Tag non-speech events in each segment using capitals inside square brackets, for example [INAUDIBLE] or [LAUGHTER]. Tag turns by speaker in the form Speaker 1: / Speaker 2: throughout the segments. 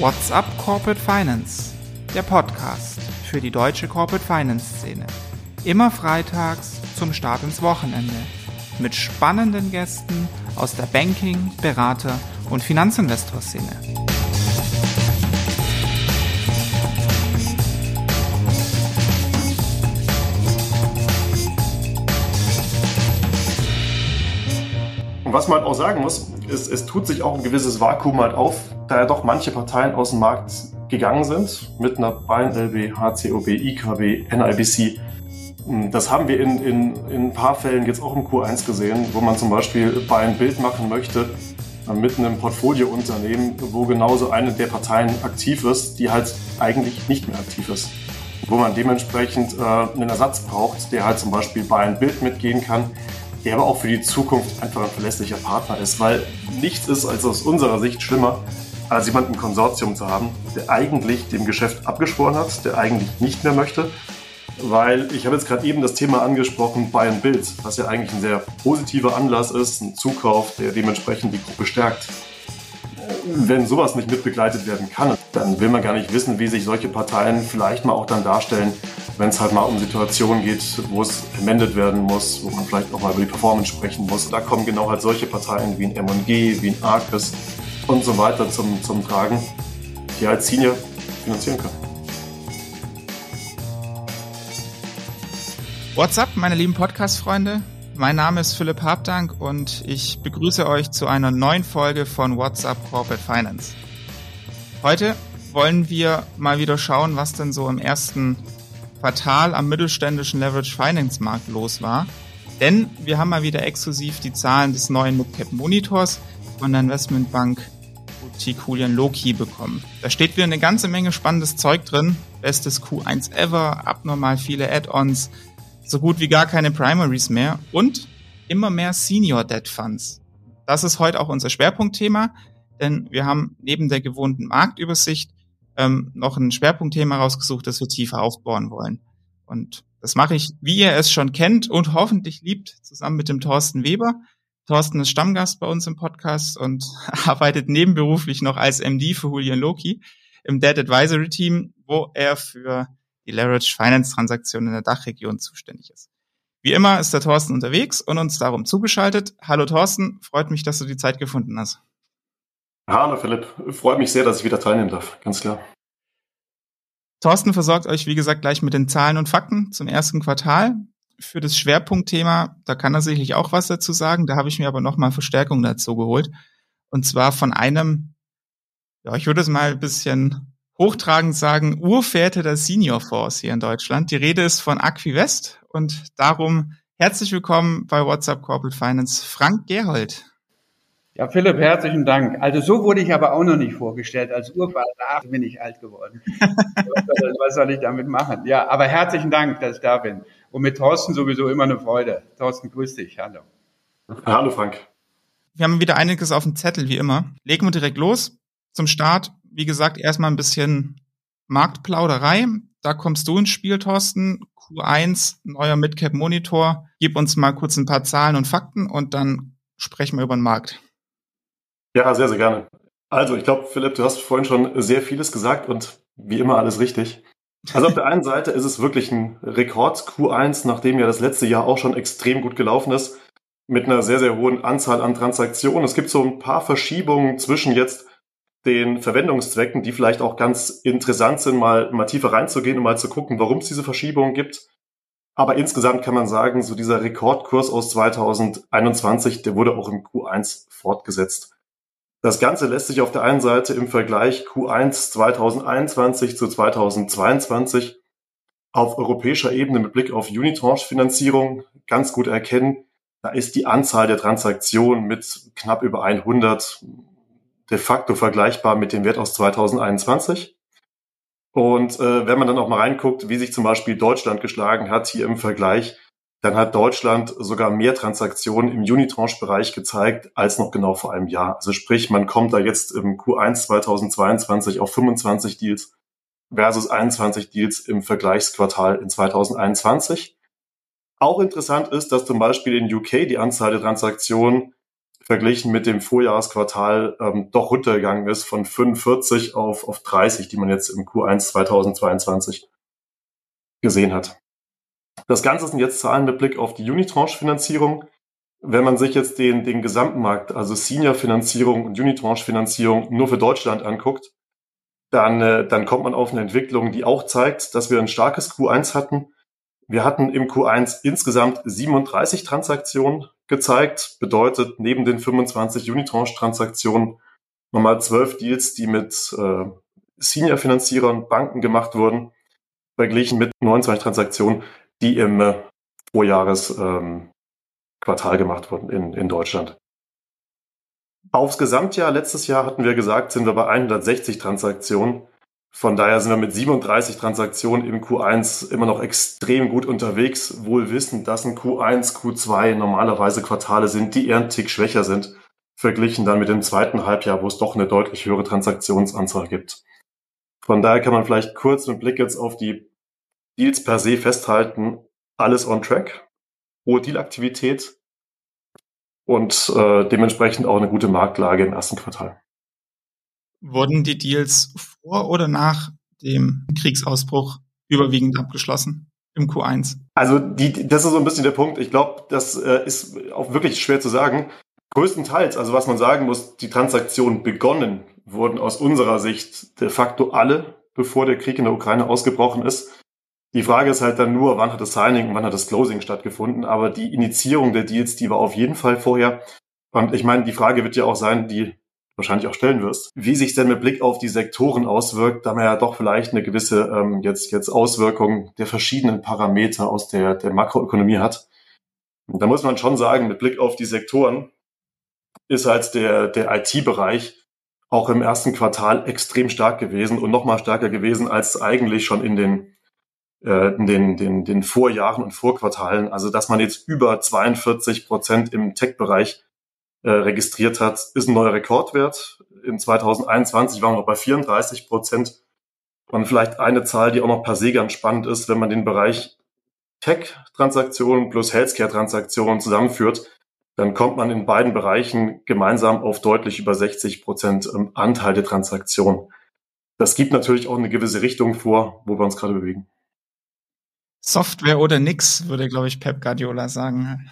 Speaker 1: What's up Corporate Finance? Der Podcast für die deutsche Corporate Finance Szene. Immer freitags zum Start ins Wochenende. Mit spannenden Gästen aus der Banking-, Berater- und Finanzinvestor-Szene.
Speaker 2: Und was man halt auch sagen muss, ist, es tut sich auch ein gewisses Vakuum halt auf, da ja doch manche Parteien aus dem Markt gegangen sind, mit einer Bayern LB, HCOB, IKB, NIBC. Das haben wir in, in, in ein paar Fällen jetzt auch im Q1 gesehen, wo man zum Beispiel bei ein Bild machen möchte mit einem Portfoliounternehmen, wo genauso eine der Parteien aktiv ist, die halt eigentlich nicht mehr aktiv ist. Wo man dementsprechend äh, einen Ersatz braucht, der halt zum Beispiel bei ein Bild mitgehen kann, der aber auch für die Zukunft einfach ein verlässlicher Partner ist, weil nichts ist als aus unserer Sicht schlimmer, als jemanden im Konsortium zu haben, der eigentlich dem Geschäft abgeschworen hat, der eigentlich nicht mehr möchte. Weil ich habe jetzt gerade eben das Thema angesprochen, Buy and Build, was ja eigentlich ein sehr positiver Anlass ist, ein Zukauf, der dementsprechend die Gruppe stärkt. Wenn sowas nicht mitbegleitet werden kann, dann will man gar nicht wissen, wie sich solche Parteien vielleicht mal auch dann darstellen, wenn es halt mal um Situationen geht, wo es amended werden muss, wo man vielleicht auch mal über die Performance sprechen muss. Da kommen genau halt solche Parteien wie ein M&G, wie ein Arcus und so weiter zum, zum Tragen, die als Senior finanzieren können.
Speaker 1: What's up, meine lieben Podcast-Freunde? Mein Name ist Philipp Habdank und ich begrüße euch zu einer neuen Folge von What's up Corporate Finance. Heute wollen wir mal wieder schauen, was denn so im ersten Quartal am mittelständischen Leverage Finance Markt los war. Denn wir haben mal wieder exklusiv die Zahlen des neuen Midcap Monitors von der Investmentbank Julian Loki bekommen. Da steht wieder eine ganze Menge spannendes Zeug drin. Bestes Q1 ever, abnormal viele Add-ons, so gut wie gar keine Primaries mehr und immer mehr Senior Debt Funds. Das ist heute auch unser Schwerpunktthema, denn wir haben neben der gewohnten Marktübersicht ähm, noch ein Schwerpunktthema rausgesucht, das wir tiefer aufbauen wollen. Und das mache ich, wie ihr es schon kennt und hoffentlich liebt, zusammen mit dem Thorsten Weber. Thorsten ist Stammgast bei uns im Podcast und [LAUGHS] arbeitet nebenberuflich noch als MD für Julian Loki im Debt Advisory Team, wo er für die Leverage Finance Transaktionen in der Dachregion zuständig ist. Wie immer ist der Thorsten unterwegs und uns darum zugeschaltet. Hallo Thorsten, freut mich, dass du die Zeit gefunden hast.
Speaker 2: Hallo Philipp, freut mich sehr, dass ich wieder teilnehmen darf, ganz klar.
Speaker 1: Thorsten versorgt euch, wie gesagt, gleich mit den Zahlen und Fakten zum ersten Quartal. Für das Schwerpunktthema, da kann er sicherlich auch was dazu sagen. Da habe ich mir aber nochmal Verstärkung dazu geholt. Und zwar von einem, ja, ich würde es mal ein bisschen hochtragend sagen, Urväter der Senior Force hier in Deutschland. Die Rede ist von Aquivest und darum herzlich willkommen bei WhatsApp Corporate Finance, Frank Gerhold.
Speaker 3: Ja, Philipp, herzlichen Dank. Also so wurde ich aber auch noch nicht vorgestellt. Als Urvater ach, bin ich alt geworden. [LAUGHS] Was soll ich damit machen? Ja, aber herzlichen Dank, dass ich da bin. Und mit Thorsten sowieso immer eine Freude. Thorsten, grüß dich. Hallo.
Speaker 2: Hallo, Frank.
Speaker 1: Wir haben wieder einiges auf dem Zettel, wie immer. Legen wir direkt los. Zum Start, wie gesagt, erstmal ein bisschen Marktplauderei. Da kommst du ins Spiel, Thorsten. Q1, neuer Midcap Monitor. Gib uns mal kurz ein paar Zahlen und Fakten und dann sprechen wir über den Markt.
Speaker 2: Ja, sehr, sehr gerne. Also, ich glaube, Philipp, du hast vorhin schon sehr vieles gesagt und wie immer alles richtig. Also auf der einen Seite ist es wirklich ein Rekord Q1, nachdem ja das letzte Jahr auch schon extrem gut gelaufen ist, mit einer sehr, sehr hohen Anzahl an Transaktionen. Es gibt so ein paar Verschiebungen zwischen jetzt den Verwendungszwecken, die vielleicht auch ganz interessant sind, mal, mal tiefer reinzugehen und mal zu gucken, warum es diese Verschiebungen gibt. Aber insgesamt kann man sagen, so dieser Rekordkurs aus 2021, der wurde auch im Q1 fortgesetzt. Das Ganze lässt sich auf der einen Seite im Vergleich Q1 2021 zu 2022 auf europäischer Ebene mit Blick auf Unitranche-Finanzierung ganz gut erkennen. Da ist die Anzahl der Transaktionen mit knapp über 100 de facto vergleichbar mit dem Wert aus 2021. Und äh, wenn man dann auch mal reinguckt, wie sich zum Beispiel Deutschland geschlagen hat hier im Vergleich, dann hat Deutschland sogar mehr Transaktionen im Unitranche-Bereich gezeigt als noch genau vor einem Jahr. Also sprich, man kommt da jetzt im Q1 2022 auf 25 Deals versus 21 Deals im Vergleichsquartal in 2021. Auch interessant ist, dass zum Beispiel in UK die Anzahl der Transaktionen verglichen mit dem Vorjahresquartal ähm, doch runtergegangen ist von 45 auf, auf 30, die man jetzt im Q1 2022 gesehen hat. Das Ganze sind jetzt Zahlen mit Blick auf die Unitranche-Finanzierung. Wenn man sich jetzt den, den gesamten Markt, also Senior-Finanzierung und Unitranche-Finanzierung nur für Deutschland anguckt, dann, äh, dann kommt man auf eine Entwicklung, die auch zeigt, dass wir ein starkes Q1 hatten. Wir hatten im Q1 insgesamt 37 Transaktionen gezeigt, bedeutet neben den 25 Unitranche-Transaktionen nochmal 12 Deals, die mit äh, Senior-Finanzierern, Banken gemacht wurden, verglichen mit 29 Transaktionen, die im äh, Vorjahresquartal ähm, gemacht wurden in, in Deutschland. Aufs Gesamtjahr letztes Jahr hatten wir gesagt, sind wir bei 160 Transaktionen. Von daher sind wir mit 37 Transaktionen im Q1 immer noch extrem gut unterwegs, wohl wissend, dass ein Q1, Q2 normalerweise Quartale sind, die eher ein Tick schwächer sind, verglichen dann mit dem zweiten Halbjahr, wo es doch eine deutlich höhere Transaktionsanzahl gibt. Von daher kann man vielleicht kurz mit Blick jetzt auf die Deals per se festhalten, alles on track, hohe Dealaktivität und äh, dementsprechend auch eine gute Marktlage im ersten Quartal.
Speaker 1: Wurden die Deals vor oder nach dem Kriegsausbruch überwiegend abgeschlossen im Q1?
Speaker 2: Also die, das ist so ein bisschen der Punkt. Ich glaube, das äh, ist auch wirklich schwer zu sagen. Größtenteils, also was man sagen muss, die Transaktionen begonnen wurden aus unserer Sicht de facto alle, bevor der Krieg in der Ukraine ausgebrochen ist. Die Frage ist halt dann nur, wann hat das Signing und wann hat das Closing stattgefunden. Aber die Initiierung der Deals, die war auf jeden Fall vorher. Und ich meine, die Frage wird ja auch sein, die wahrscheinlich auch stellen wirst, wie sich denn mit Blick auf die Sektoren auswirkt, da man ja doch vielleicht eine gewisse ähm, jetzt jetzt Auswirkung der verschiedenen Parameter aus der der Makroökonomie hat. Da muss man schon sagen, mit Blick auf die Sektoren ist halt der der IT-Bereich auch im ersten Quartal extrem stark gewesen und noch mal stärker gewesen als eigentlich schon in den äh, in den, den, den Vorjahren und Vorquartalen. Also dass man jetzt über 42 Prozent im Tech-Bereich äh, registriert hat, ist ein neuer Rekordwert. In 2021 waren wir bei 34 Prozent. Und vielleicht eine Zahl, die auch noch per se ganz spannend ist, wenn man den Bereich Tech-Transaktionen plus Healthcare-Transaktionen zusammenführt, dann kommt man in beiden Bereichen gemeinsam auf deutlich über 60 Prozent ähm, Anteil der Transaktionen. Das gibt natürlich auch eine gewisse Richtung vor, wo wir uns gerade bewegen.
Speaker 1: Software oder nix, würde, glaube ich, Pep Guardiola sagen.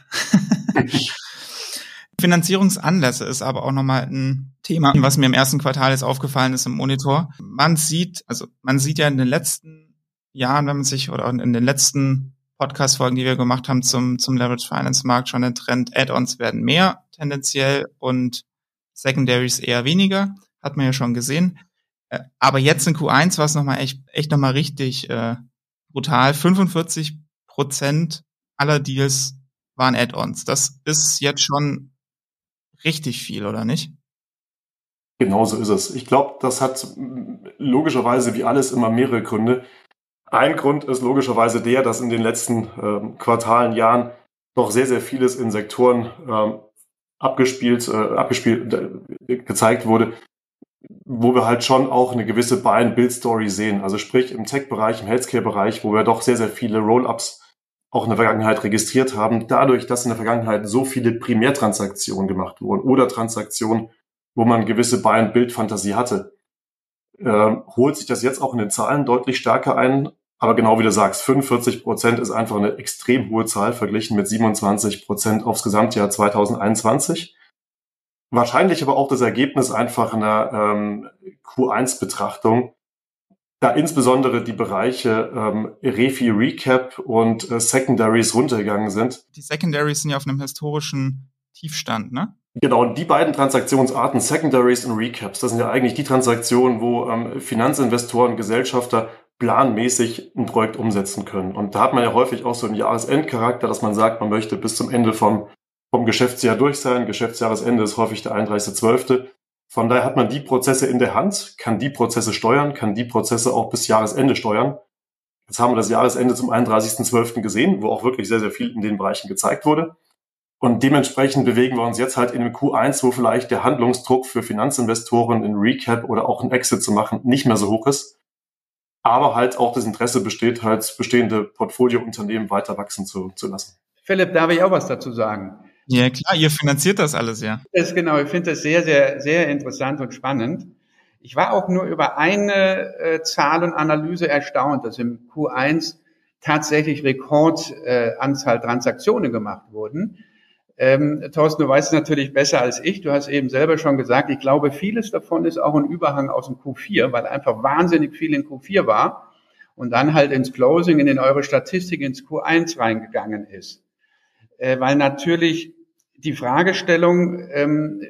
Speaker 1: [LAUGHS] Finanzierungsanlässe ist aber auch nochmal ein Thema, was mir im ersten Quartal jetzt aufgefallen ist im Monitor. Man sieht, also man sieht ja in den letzten Jahren, wenn man sich, oder in den letzten Podcast-Folgen, die wir gemacht haben zum, zum Leverage Finance Markt, schon den Trend, Add-ons werden mehr tendenziell und Secondaries eher weniger, hat man ja schon gesehen. Äh, aber jetzt in Q1 war es nochmal echt, echt nochmal richtig äh, brutal. 45 Prozent aller Deals waren Add-ons. Das ist jetzt schon richtig viel, oder nicht?
Speaker 2: Genauso ist es. Ich glaube, das hat logischerweise wie alles immer mehrere Gründe. Ein Grund ist logischerweise der, dass in den letzten ähm, Quartalen, Jahren noch sehr, sehr vieles in Sektoren ähm, abgespielt, äh, abgespielt, äh, gezeigt wurde, wo wir halt schon auch eine gewisse Buy-and-Build-Story sehen. Also sprich im Tech-Bereich, im Healthcare-Bereich, wo wir doch sehr, sehr viele Roll-Ups auch in der Vergangenheit registriert haben, dadurch, dass in der Vergangenheit so viele Primärtransaktionen gemacht wurden oder Transaktionen, wo man gewisse Buy-and-Build-Fantasie hatte, äh, holt sich das jetzt auch in den Zahlen deutlich stärker ein. Aber genau wie du sagst, 45 Prozent ist einfach eine extrem hohe Zahl verglichen mit 27 Prozent aufs Gesamtjahr 2021. Wahrscheinlich aber auch das Ergebnis einfach einer ähm, Q1-Betrachtung, da insbesondere die Bereiche ähm, Refi Recap und äh, Secondaries runtergegangen sind.
Speaker 1: Die Secondaries sind ja auf einem historischen Tiefstand, ne?
Speaker 2: Genau, und die beiden Transaktionsarten, Secondaries und Recaps, das sind ja eigentlich die Transaktionen, wo ähm, Finanzinvestoren, Gesellschafter planmäßig ein Projekt umsetzen können. Und da hat man ja häufig auch so einen Jahresendcharakter, dass man sagt, man möchte bis zum Ende vom vom Geschäftsjahr durch sein. Geschäftsjahresende ist häufig der 31.12. Von daher hat man die Prozesse in der Hand, kann die Prozesse steuern, kann die Prozesse auch bis Jahresende steuern. Jetzt haben wir das Jahresende zum 31.12. gesehen, wo auch wirklich sehr, sehr viel in den Bereichen gezeigt wurde. Und dementsprechend bewegen wir uns jetzt halt in dem Q1, wo vielleicht der Handlungsdruck für Finanzinvestoren in Recap oder auch ein Exit zu machen nicht mehr so hoch ist. Aber halt auch das Interesse besteht, halt bestehende Portfoliounternehmen weiter wachsen zu, zu lassen.
Speaker 3: Philipp, darf ich auch was dazu sagen?
Speaker 1: Ja, klar, ihr finanziert das alles, ja.
Speaker 3: Das genau, ich finde das sehr, sehr, sehr interessant und spannend. Ich war auch nur über eine äh, Zahl und Analyse erstaunt, dass im Q1 tatsächlich Rekordanzahl äh, Transaktionen gemacht wurden. Ähm, Thorsten, du weißt es natürlich besser als ich. Du hast eben selber schon gesagt, ich glaube, vieles davon ist auch ein Überhang aus dem Q4, weil einfach wahnsinnig viel in Q4 war und dann halt ins Closing, in eure Statistik, ins Q1 reingegangen ist. Äh, weil natürlich die Fragestellung ähm,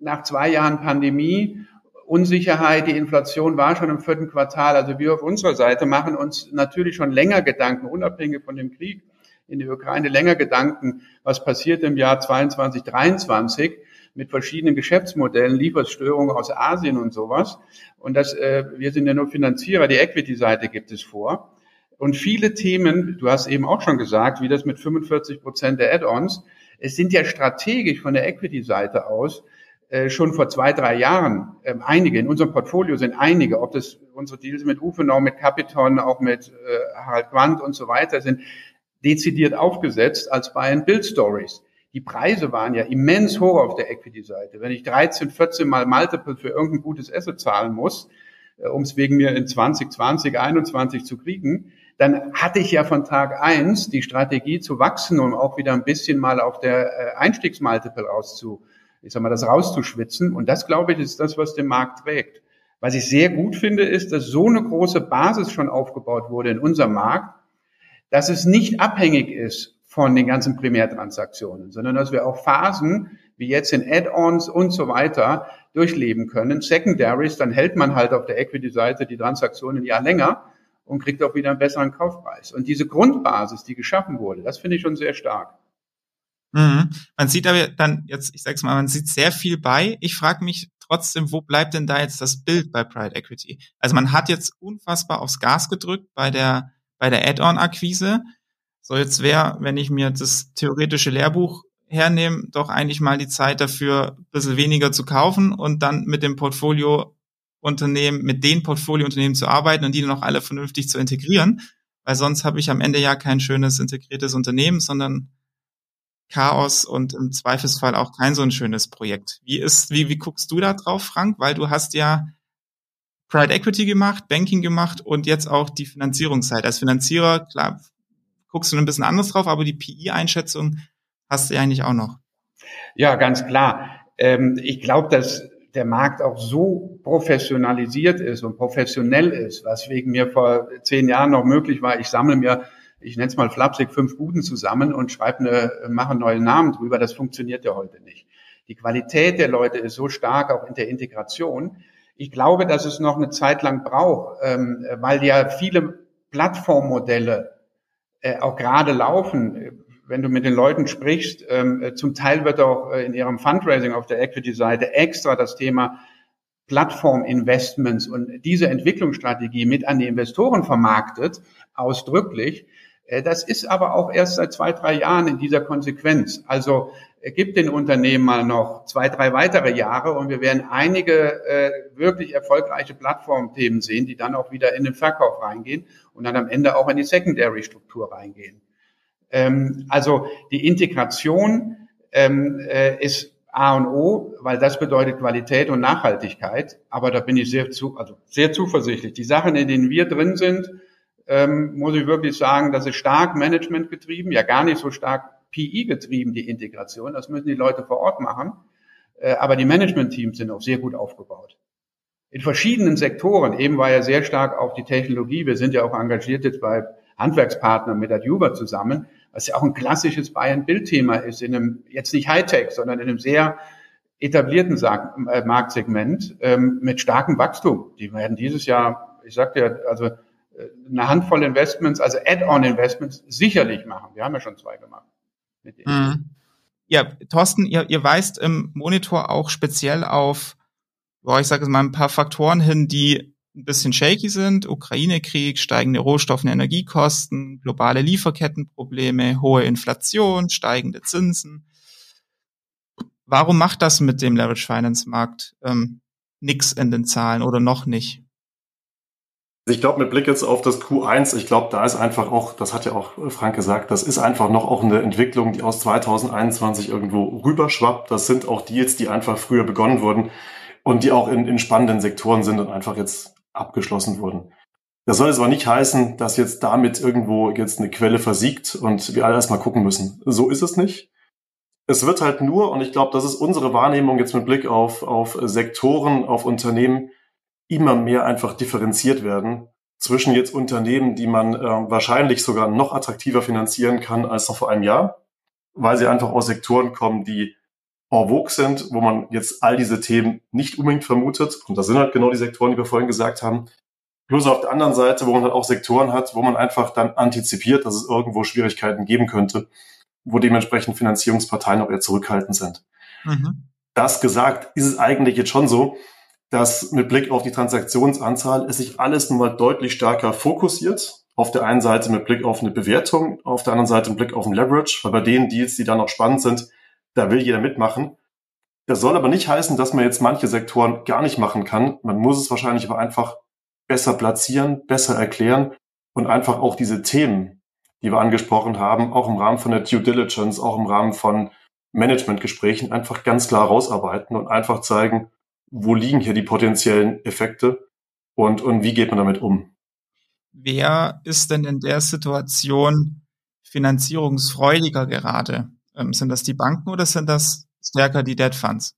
Speaker 3: nach zwei Jahren Pandemie, Unsicherheit, die Inflation war schon im vierten Quartal. Also wir auf unserer Seite machen uns natürlich schon länger Gedanken, unabhängig von dem Krieg in der Ukraine, länger Gedanken, was passiert im Jahr 22, 23 mit verschiedenen Geschäftsmodellen, Lieferstörungen aus Asien und sowas. Und das, äh, wir sind ja nur Finanzierer, die Equity-Seite gibt es vor. Und viele Themen, du hast eben auch schon gesagt, wie das mit 45 Prozent der Add-ons, es sind ja strategisch von der Equity-Seite aus äh, schon vor zwei, drei Jahren äh, einige, in unserem Portfolio sind einige, ob das unsere Deals mit Ufenau, mit Capiton, auch mit äh, Harald Quandt und so weiter sind, dezidiert aufgesetzt als Buy and Build Stories. Die Preise waren ja immens hoch auf der Equity-Seite. Wenn ich 13, 14 mal Multiple für irgendein gutes Asset zahlen muss, äh, um es wegen mir in 2020, 21 zu kriegen, dann hatte ich ja von Tag eins die Strategie zu wachsen und auch wieder ein bisschen mal auf der äh, Einstiegsmultiple rauszu, ich sag mal, das rauszuschwitzen. Und das, glaube ich, ist das, was den Markt trägt. Was ich sehr gut finde, ist, dass so eine große Basis schon aufgebaut wurde in unserem Markt, dass es nicht abhängig ist von den ganzen Primärtransaktionen, sondern dass wir auch Phasen wie jetzt in Add-ons und so weiter durchleben können. Secondaries, dann hält man halt auf der Equity-Seite die Transaktionen Jahr länger und kriegt auch wieder einen besseren Kaufpreis. Und diese Grundbasis, die geschaffen wurde, das finde ich schon sehr stark.
Speaker 1: Mhm. Man sieht aber dann jetzt, ich sag's mal, man sieht sehr viel bei. Ich frage mich trotzdem, wo bleibt denn da jetzt das Bild bei Pride Equity? Also man hat jetzt unfassbar aufs Gas gedrückt bei der bei der Add-on-Akquise. So jetzt wäre, wenn ich mir das theoretische Lehrbuch hernehme, doch eigentlich mal die Zeit dafür, ein bisschen weniger zu kaufen und dann mit dem Portfolio Unternehmen, mit den Portfoliounternehmen zu arbeiten und die dann auch alle vernünftig zu integrieren, weil sonst habe ich am Ende ja kein schönes integriertes Unternehmen, sondern Chaos und im Zweifelsfall auch kein so ein schönes Projekt. Wie ist, wie, wie guckst du da drauf, Frank? Weil du hast ja Private Equity gemacht, Banking gemacht und jetzt auch die Finanzierungsseite. Als Finanzierer, klar, guckst du ein bisschen anders drauf, aber die PI-Einschätzung hast du ja eigentlich auch noch.
Speaker 3: Ja, ganz klar. Ähm, ich glaube, dass der Markt auch so professionalisiert ist und professionell ist, was wegen mir vor zehn Jahren noch möglich war. Ich sammle mir, ich nenne es mal flapsig, fünf Buden zusammen und schreibe eine, mache einen neuen Namen drüber. Das funktioniert ja heute nicht. Die Qualität der Leute ist so stark, auch in der Integration. Ich glaube, dass es noch eine Zeit lang braucht, ähm, weil ja viele Plattformmodelle äh, auch gerade laufen wenn du mit den Leuten sprichst, ähm, äh, zum Teil wird auch äh, in ihrem Fundraising auf der Equity-Seite extra das Thema Plattform-Investments und diese Entwicklungsstrategie mit an die Investoren vermarktet, ausdrücklich. Äh, das ist aber auch erst seit zwei, drei Jahren in dieser Konsequenz. Also gibt den Unternehmen mal noch zwei, drei weitere Jahre und wir werden einige äh, wirklich erfolgreiche Plattformthemen sehen, die dann auch wieder in den Verkauf reingehen und dann am Ende auch in die Secondary-Struktur reingehen. Ähm, also die Integration ähm, äh, ist A und O, weil das bedeutet Qualität und Nachhaltigkeit. Aber da bin ich sehr zu, also sehr zuversichtlich. Die Sachen, in denen wir drin sind, ähm, muss ich wirklich sagen, das ist stark Management getrieben, ja gar nicht so stark PI getrieben, die Integration. Das müssen die Leute vor Ort machen. Äh, aber die Management-Teams sind auch sehr gut aufgebaut. In verschiedenen Sektoren, eben war ja sehr stark auch die Technologie. Wir sind ja auch engagiert jetzt bei Handwerkspartnern mit Adjuva zusammen was ja auch ein klassisches Bayern-Bild-Thema ist, in einem, jetzt nicht Hightech, sondern in einem sehr etablierten äh, Marktsegment ähm, mit starkem Wachstum. Die werden dieses Jahr, ich sagte ja, also äh, eine Handvoll Investments, also Add-on-Investments sicherlich machen. Wir haben ja schon zwei gemacht.
Speaker 1: Mhm. Ja, Thorsten, ihr, ihr weist im Monitor auch speziell auf, boah, ich sage es mal, ein paar Faktoren hin, die ein bisschen shaky sind. Ukraine-Krieg, steigende Rohstoff- und Energiekosten, globale Lieferkettenprobleme, hohe Inflation, steigende Zinsen. Warum macht das mit dem Leverage Finance Markt ähm, nix in den Zahlen oder noch nicht?
Speaker 2: Ich glaube, mit Blick jetzt auf das Q1, ich glaube, da ist einfach auch, das hat ja auch Frank gesagt, das ist einfach noch auch eine Entwicklung, die aus 2021 irgendwo rüberschwappt. Das sind auch Deals, die einfach früher begonnen wurden und die auch in, in spannenden Sektoren sind und einfach jetzt abgeschlossen wurden. Das soll jetzt aber nicht heißen, dass jetzt damit irgendwo jetzt eine Quelle versiegt und wir alle erstmal gucken müssen. So ist es nicht. Es wird halt nur, und ich glaube, das ist unsere Wahrnehmung jetzt mit Blick auf, auf Sektoren, auf Unternehmen, immer mehr einfach differenziert werden zwischen jetzt Unternehmen, die man äh, wahrscheinlich sogar noch attraktiver finanzieren kann als noch vor einem Jahr, weil sie einfach aus Sektoren kommen, die en vogue sind, wo man jetzt all diese Themen nicht unbedingt vermutet. Und das sind halt genau die Sektoren, die wir vorhin gesagt haben. Plus auf der anderen Seite, wo man halt auch Sektoren hat, wo man einfach dann antizipiert, dass es irgendwo Schwierigkeiten geben könnte, wo dementsprechend Finanzierungsparteien auch eher zurückhaltend sind. Mhm. Das gesagt, ist es eigentlich jetzt schon so, dass mit Blick auf die Transaktionsanzahl es sich alles nun mal deutlich stärker fokussiert. Auf der einen Seite mit Blick auf eine Bewertung, auf der anderen Seite mit Blick auf ein Leverage, weil bei den Deals, die dann noch spannend sind, da will jeder mitmachen. Das soll aber nicht heißen, dass man jetzt manche Sektoren gar nicht machen kann. Man muss es wahrscheinlich aber einfach besser platzieren, besser erklären und einfach auch diese Themen, die wir angesprochen haben, auch im Rahmen von der Due Diligence, auch im Rahmen von Managementgesprächen einfach ganz klar rausarbeiten und einfach zeigen, wo liegen hier die potenziellen Effekte und, und wie geht man damit um?
Speaker 1: Wer ist denn in der Situation finanzierungsfreudiger gerade? Ähm, sind das die Banken oder sind das stärker die Debt Funds?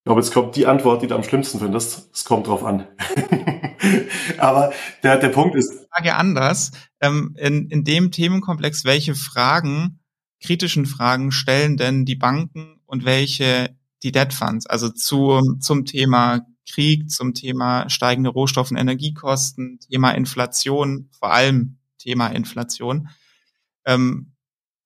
Speaker 2: Ich glaube, jetzt kommt die Antwort, die du am schlimmsten findest. Es kommt drauf an. [LAUGHS] Aber der, der Punkt ist.
Speaker 1: Frage anders. Ähm, in, in dem Themenkomplex, welche Fragen, kritischen Fragen stellen denn die Banken und welche die Debt Funds, also zu, zum Thema Krieg, zum Thema steigende Rohstoff- und Energiekosten, Thema Inflation, vor allem Thema Inflation. Ähm,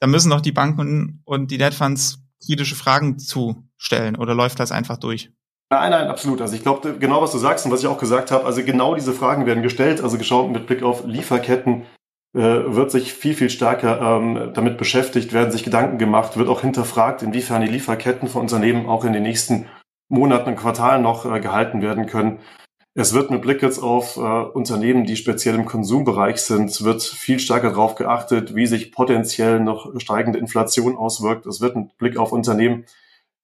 Speaker 1: da müssen doch die Banken und die Debt Funds kritische Fragen zustellen oder läuft das einfach durch?
Speaker 2: Nein, nein, absolut. Also ich glaube, genau was du sagst und was ich auch gesagt habe, also genau diese Fragen werden gestellt. Also geschaut mit Blick auf Lieferketten äh, wird sich viel, viel stärker ähm, damit beschäftigt, werden sich Gedanken gemacht, wird auch hinterfragt, inwiefern die Lieferketten von Unternehmen auch in den nächsten Monaten und Quartalen noch äh, gehalten werden können. Es wird mit Blick jetzt auf äh, Unternehmen, die speziell im Konsumbereich sind, wird viel stärker darauf geachtet, wie sich potenziell noch steigende Inflation auswirkt. Es wird mit Blick auf Unternehmen,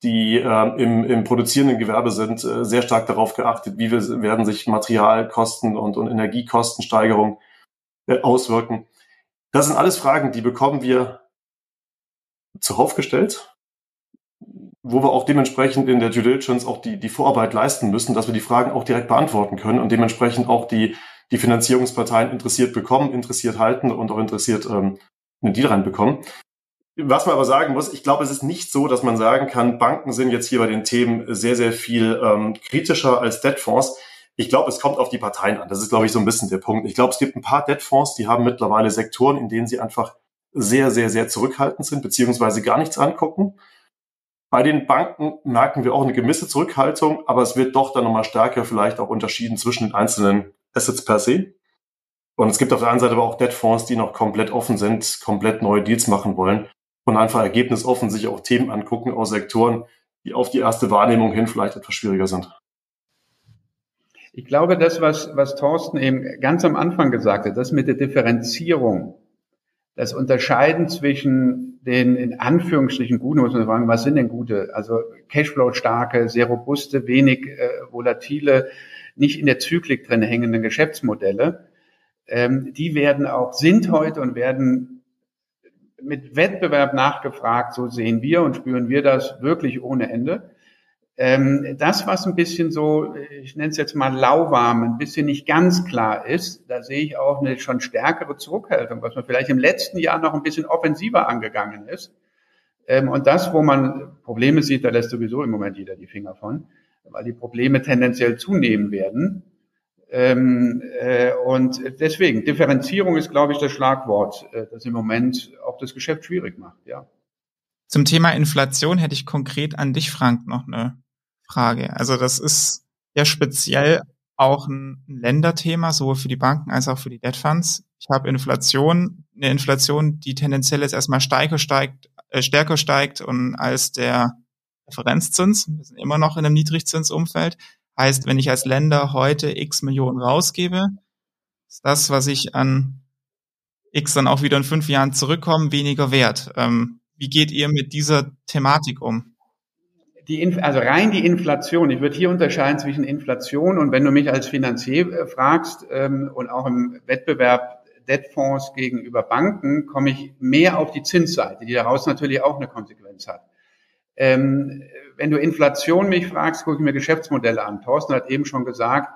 Speaker 2: die äh, im, im produzierenden Gewerbe sind, äh, sehr stark darauf geachtet, wie wir, werden sich Materialkosten und, und Energiekostensteigerungen äh, auswirken. Das sind alles Fragen, die bekommen wir zuhauf gestellt wo wir auch dementsprechend in der Due Diligence auch die, die Vorarbeit leisten müssen, dass wir die Fragen auch direkt beantworten können und dementsprechend auch die, die Finanzierungsparteien interessiert bekommen, interessiert halten und auch interessiert ähm, einen Deal reinbekommen. Was man aber sagen muss, ich glaube, es ist nicht so, dass man sagen kann, Banken sind jetzt hier bei den Themen sehr, sehr viel ähm, kritischer als Debtfonds. Ich glaube, es kommt auf die Parteien an. Das ist, glaube ich, so ein bisschen der Punkt. Ich glaube, es gibt ein paar Debtfonds, die haben mittlerweile Sektoren, in denen sie einfach sehr, sehr, sehr zurückhaltend sind, beziehungsweise gar nichts angucken. Bei den Banken merken wir auch eine gewisse Zurückhaltung, aber es wird doch dann nochmal stärker vielleicht auch unterschieden zwischen den einzelnen Assets per se. Und es gibt auf der einen Seite aber auch Debtfonds, die noch komplett offen sind, komplett neue Deals machen wollen und einfach ergebnisoffen sich auch Themen angucken aus Sektoren, die auf die erste Wahrnehmung hin vielleicht etwas schwieriger sind.
Speaker 3: Ich glaube, das, was, was Thorsten eben ganz am Anfang gesagt hat, das mit der Differenzierung, das Unterscheiden zwischen den in Anführungsstrichen guten, muss man sagen, was sind denn gute? Also Cashflow starke, sehr robuste, wenig äh, volatile, nicht in der Zyklik drin hängenden Geschäftsmodelle. Ähm, die werden auch, sind heute und werden mit Wettbewerb nachgefragt, so sehen wir und spüren wir das wirklich ohne Ende. Ähm, das, was ein bisschen so, ich nenne es jetzt mal lauwarm, ein bisschen nicht ganz klar ist, da sehe ich auch eine schon stärkere Zurückhaltung, was man vielleicht im letzten Jahr noch ein bisschen offensiver angegangen ist. Ähm, und das, wo man Probleme sieht, da lässt sowieso im Moment jeder die Finger von, weil die Probleme tendenziell zunehmen werden. Ähm, äh, und deswegen, Differenzierung ist, glaube ich, das Schlagwort, äh, das im Moment auch das Geschäft schwierig macht, ja.
Speaker 1: Zum Thema Inflation hätte ich konkret an dich, Frank, noch eine Frage. Also das ist ja speziell auch ein Länderthema, sowohl für die Banken als auch für die Debt Funds. Ich habe Inflation, eine Inflation, die tendenziell jetzt erstmal stärker steigt, äh, stärker steigt und als der Referenzzins. Wir sind immer noch in einem Niedrigzinsumfeld. Heißt, wenn ich als Länder heute x Millionen rausgebe, ist das, was ich an X dann auch wieder in fünf Jahren zurückkomme, weniger wert. Ähm, wie geht ihr mit dieser Thematik um?
Speaker 3: Die, also rein die Inflation. Ich würde hier unterscheiden zwischen Inflation und wenn du mich als Finanzier äh, fragst ähm, und auch im Wettbewerb Debtfonds gegenüber Banken, komme ich mehr auf die Zinsseite, die daraus natürlich auch eine Konsequenz hat. Ähm, wenn du Inflation mich fragst, gucke ich mir Geschäftsmodelle an. Thorsten hat eben schon gesagt,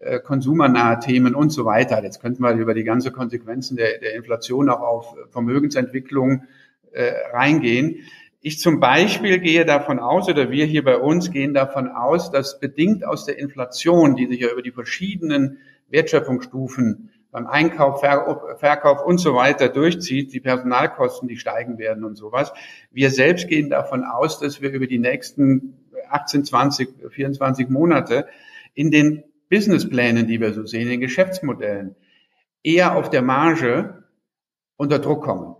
Speaker 3: äh, konsumernahe Themen und so weiter. Jetzt könnten wir über die ganze Konsequenzen der, der Inflation auch auf Vermögensentwicklung äh, reingehen. Ich zum Beispiel gehe davon aus, oder wir hier bei uns gehen davon aus, dass bedingt aus der Inflation, die sich ja über die verschiedenen Wertschöpfungsstufen beim Einkauf, Verkauf und so weiter durchzieht, die Personalkosten, die steigen werden und sowas. Wir selbst gehen davon aus, dass wir über die nächsten 18, 20, 24 Monate in den Businessplänen, die wir so sehen, in den Geschäftsmodellen, eher auf der Marge unter Druck kommen.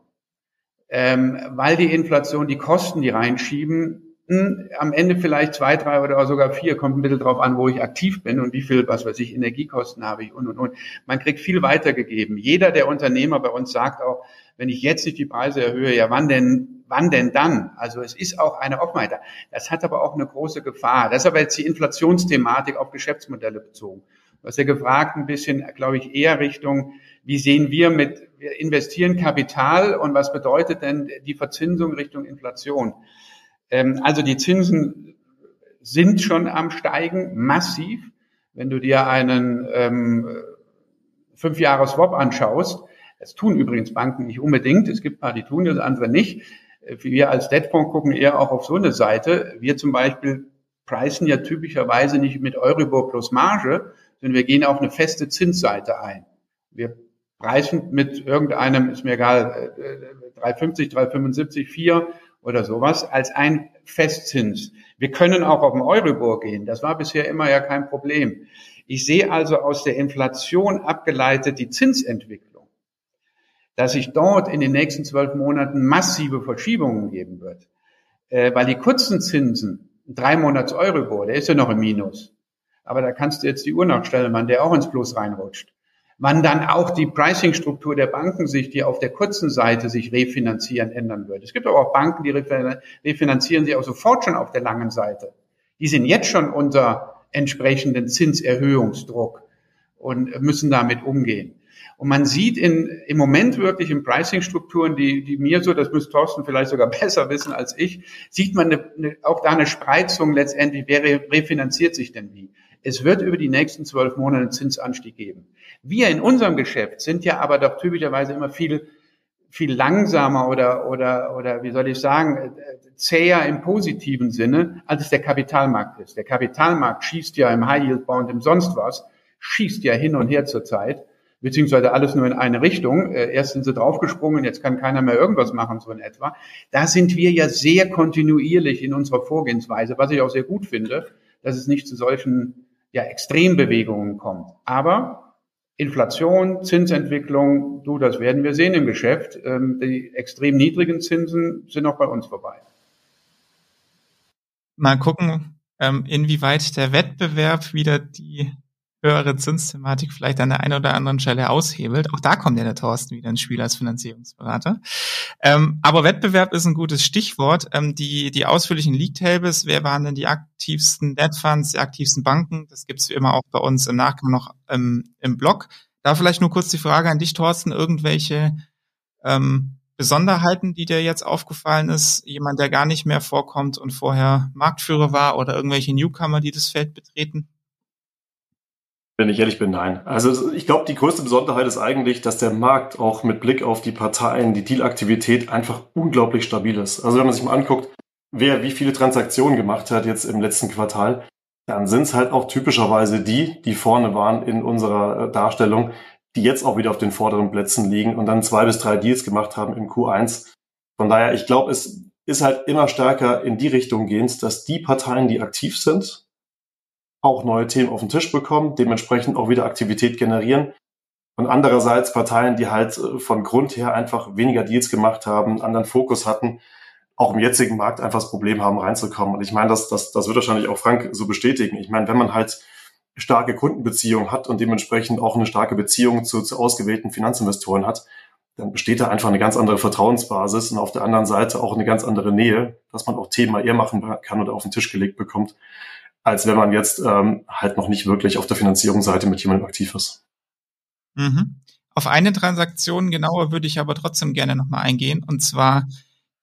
Speaker 3: Ähm, weil die Inflation die Kosten, die reinschieben, hm, am Ende vielleicht zwei, drei oder sogar vier, kommt ein bisschen drauf an, wo ich aktiv bin und wie viel, was weiß ich, Energiekosten habe ich und, und, und. Man kriegt viel weitergegeben. Jeder der Unternehmer bei uns sagt auch, wenn ich jetzt nicht die Preise erhöhe, ja, wann denn, wann denn dann? Also es ist auch eine Offenheit da. Das hat aber auch eine große Gefahr. Das ist aber jetzt die Inflationsthematik auf Geschäftsmodelle bezogen. Du hast ja gefragt, ein bisschen, glaube ich, eher Richtung, wie sehen wir mit, wir investieren Kapital und was bedeutet denn die Verzinsung Richtung Inflation? Ähm, also die Zinsen sind schon am Steigen, massiv. Wenn du dir einen ähm, fünf Jahre Swap anschaust, das tun übrigens Banken nicht unbedingt, es gibt paar, die tun das, andere nicht. Wir als Debtfonds gucken eher auch auf so eine Seite. Wir zum Beispiel preisen ja typischerweise nicht mit Euribor plus Marge, sondern wir gehen auf eine feste Zinsseite ein. Wir preisen mit irgendeinem, ist mir egal, 350, 375, 4 oder sowas als ein Festzins. Wir können auch auf den Euribor gehen. Das war bisher immer ja kein Problem. Ich sehe also aus der Inflation abgeleitet die Zinsentwicklung, dass sich dort in den nächsten zwölf Monaten massive Verschiebungen geben wird, äh, weil die kurzen Zinsen, drei Monats Euribor, der ist ja noch im Minus. Aber da kannst du jetzt die Uhr nachstellen, wann der auch ins Plus reinrutscht wann dann auch die Pricing-Struktur der Banken sich, die auf der kurzen Seite sich refinanzieren, ändern wird. Es gibt aber auch Banken, die refinanzieren sich auch sofort schon auf der langen Seite. Die sind jetzt schon unter entsprechenden Zinserhöhungsdruck und müssen damit umgehen. Und man sieht in, im Moment wirklich in Pricing-Strukturen, die, die mir so, das müsste Thorsten vielleicht sogar [LAUGHS] besser wissen als ich, sieht man eine, eine, auch da eine Spreizung letztendlich, wer refinanziert sich denn wie. Es wird über die nächsten zwölf Monate einen Zinsanstieg geben. Wir in unserem Geschäft sind ja aber doch typischerweise immer viel, viel langsamer oder, oder, oder wie soll ich sagen, zäher im positiven Sinne, als es der Kapitalmarkt ist. Der Kapitalmarkt schießt ja im High Yield Bond, im sonst was, schießt ja hin und her zur Zeit, beziehungsweise alles nur in eine Richtung. Äh, erst sind sie draufgesprungen, jetzt kann keiner mehr irgendwas machen, so in etwa. Da sind wir ja sehr kontinuierlich in unserer Vorgehensweise, was ich auch sehr gut finde, dass es nicht zu solchen ja, Extrembewegungen kommt. Aber Inflation, Zinsentwicklung, du, das werden wir sehen im Geschäft. Ähm, die extrem niedrigen Zinsen sind auch bei uns vorbei.
Speaker 1: Mal gucken, ähm, inwieweit der Wettbewerb wieder die höhere Zinsthematik vielleicht an der einen oder anderen Stelle aushebelt. Auch da kommt ja der Thorsten wieder ins Spiel als Finanzierungsberater. Ähm, aber Wettbewerb ist ein gutes Stichwort. Ähm, die, die ausführlichen League Tables, wer waren denn die aktivsten Debt Funds, die aktivsten Banken? Das gibt's wie immer auch bei uns im Nachgang noch ähm, im Blog. Da vielleicht nur kurz die Frage an dich, Thorsten, irgendwelche ähm, Besonderheiten, die dir jetzt aufgefallen ist? Jemand, der gar nicht mehr vorkommt und vorher Marktführer war oder irgendwelche Newcomer, die das Feld betreten?
Speaker 2: Wenn ich ehrlich bin, nein. Also ich glaube, die größte Besonderheit ist eigentlich, dass der Markt auch mit Blick auf die Parteien, die Dealaktivität einfach unglaublich stabil ist. Also wenn man sich mal anguckt, wer wie viele Transaktionen gemacht hat jetzt im letzten Quartal, dann sind es halt auch typischerweise die, die vorne waren in unserer äh, Darstellung, die jetzt auch wieder auf den vorderen Plätzen liegen und dann zwei bis drei Deals gemacht haben im Q1. Von daher, ich glaube, es ist halt immer stärker in die Richtung gehend, dass die Parteien, die aktiv sind, auch neue Themen auf den Tisch bekommen, dementsprechend auch wieder Aktivität generieren. Und andererseits Parteien, die halt äh, von Grund her einfach weniger Deals gemacht haben, anderen Fokus hatten, auch im jetzigen Markt einfach das Problem haben, reinzukommen. Und ich meine, das, das, das wird wahrscheinlich auch Frank so bestätigen. Ich meine, wenn man halt starke Kundenbeziehung hat und dementsprechend auch eine starke Beziehung zu, zu ausgewählten Finanzinvestoren hat, dann besteht da einfach eine ganz andere Vertrauensbasis und auf der anderen Seite auch eine ganz andere Nähe, dass man auch Themen mal eher machen kann oder auf den Tisch gelegt bekommt, als wenn man jetzt ähm, halt noch nicht wirklich auf der Finanzierungsseite mit jemandem aktiv ist.
Speaker 1: Mhm. Auf eine Transaktion genauer würde ich aber trotzdem gerne nochmal eingehen, und zwar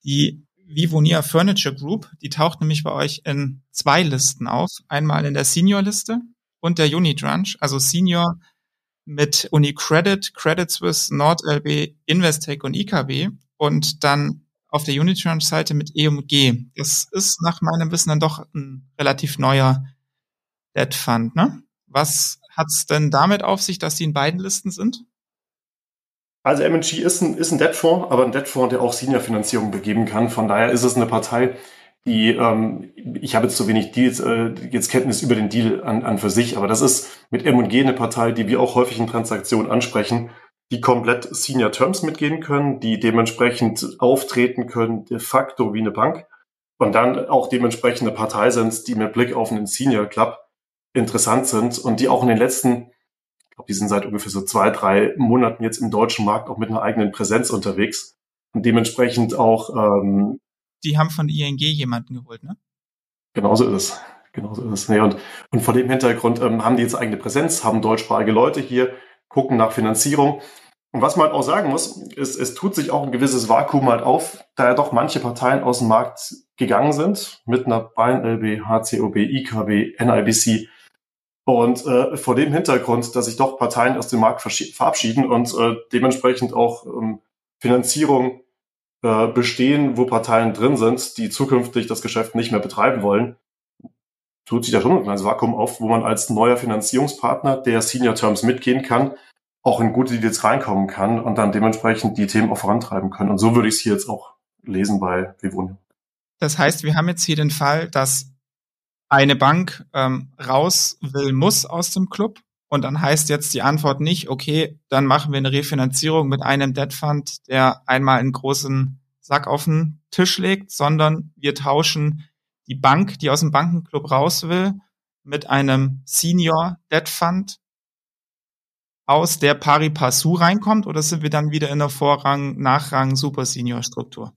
Speaker 1: die Vivonia Furniture Group. Die taucht nämlich bei euch in zwei Listen auf. Einmal in der Senior-Liste und der Unitranche, also Senior mit UniCredit, Credit Suisse, NordLB, Investec und IKB und dann auf der Unitranche-Seite mit EMG. Das ist nach meinem Wissen dann doch ein relativ neuer Debt Fund, ne? Was hat's denn damit auf sich, dass die in beiden Listen sind?
Speaker 2: Also M&G ist ein, ist ein Debtfonds, aber ein Debtfonds, der auch Senior-Finanzierung begeben kann. Von daher ist es eine Partei, die, ähm, ich habe jetzt zu wenig Deals, äh, jetzt Kenntnis über den Deal an, an für sich, aber das ist mit M&G eine Partei, die wir auch häufig in Transaktionen ansprechen, die komplett Senior Terms mitgehen können, die dementsprechend auftreten können, de facto wie eine Bank und dann auch dementsprechend eine Partei sind, die mit Blick auf einen Senior Club interessant sind und die auch in den letzten ich glaube, die sind seit ungefähr so zwei, drei Monaten jetzt im deutschen Markt auch mit einer eigenen Präsenz unterwegs und dementsprechend auch. Ähm,
Speaker 1: die haben von ING jemanden geholt, ne?
Speaker 2: Genauso ist es. Genauso ist es. Nee, und, und vor dem Hintergrund ähm, haben die jetzt eigene Präsenz, haben deutschsprachige Leute hier, gucken nach Finanzierung. Und was man halt auch sagen muss, ist, es tut sich auch ein gewisses Vakuum halt auf, da ja doch manche Parteien aus dem Markt gegangen sind, mit einer Bayern LB, HCOB, IKB, NIBC, und äh, vor dem Hintergrund, dass sich doch Parteien aus dem Markt verabschieden und äh, dementsprechend auch ähm, Finanzierung äh, bestehen, wo Parteien drin sind, die zukünftig das Geschäft nicht mehr betreiben wollen, tut sich da schon ein Vakuum auf, wo man als neuer Finanzierungspartner, der Senior Terms mitgehen kann, auch in gute Deals reinkommen kann und dann dementsprechend die Themen auch vorantreiben können. Und so würde ich es hier jetzt auch lesen bei Vivonia.
Speaker 1: Das heißt, wir haben jetzt hier den Fall, dass eine Bank ähm, raus will, muss aus dem Club. Und dann heißt jetzt die Antwort nicht, okay, dann machen wir eine Refinanzierung mit einem Debt Fund, der einmal einen großen Sack auf den Tisch legt, sondern wir tauschen die Bank, die aus dem Bankenclub raus will, mit einem Senior Debt Fund aus, der pari passu reinkommt, oder sind wir dann wieder in der Vorrang, Nachrang, Super Senior Struktur?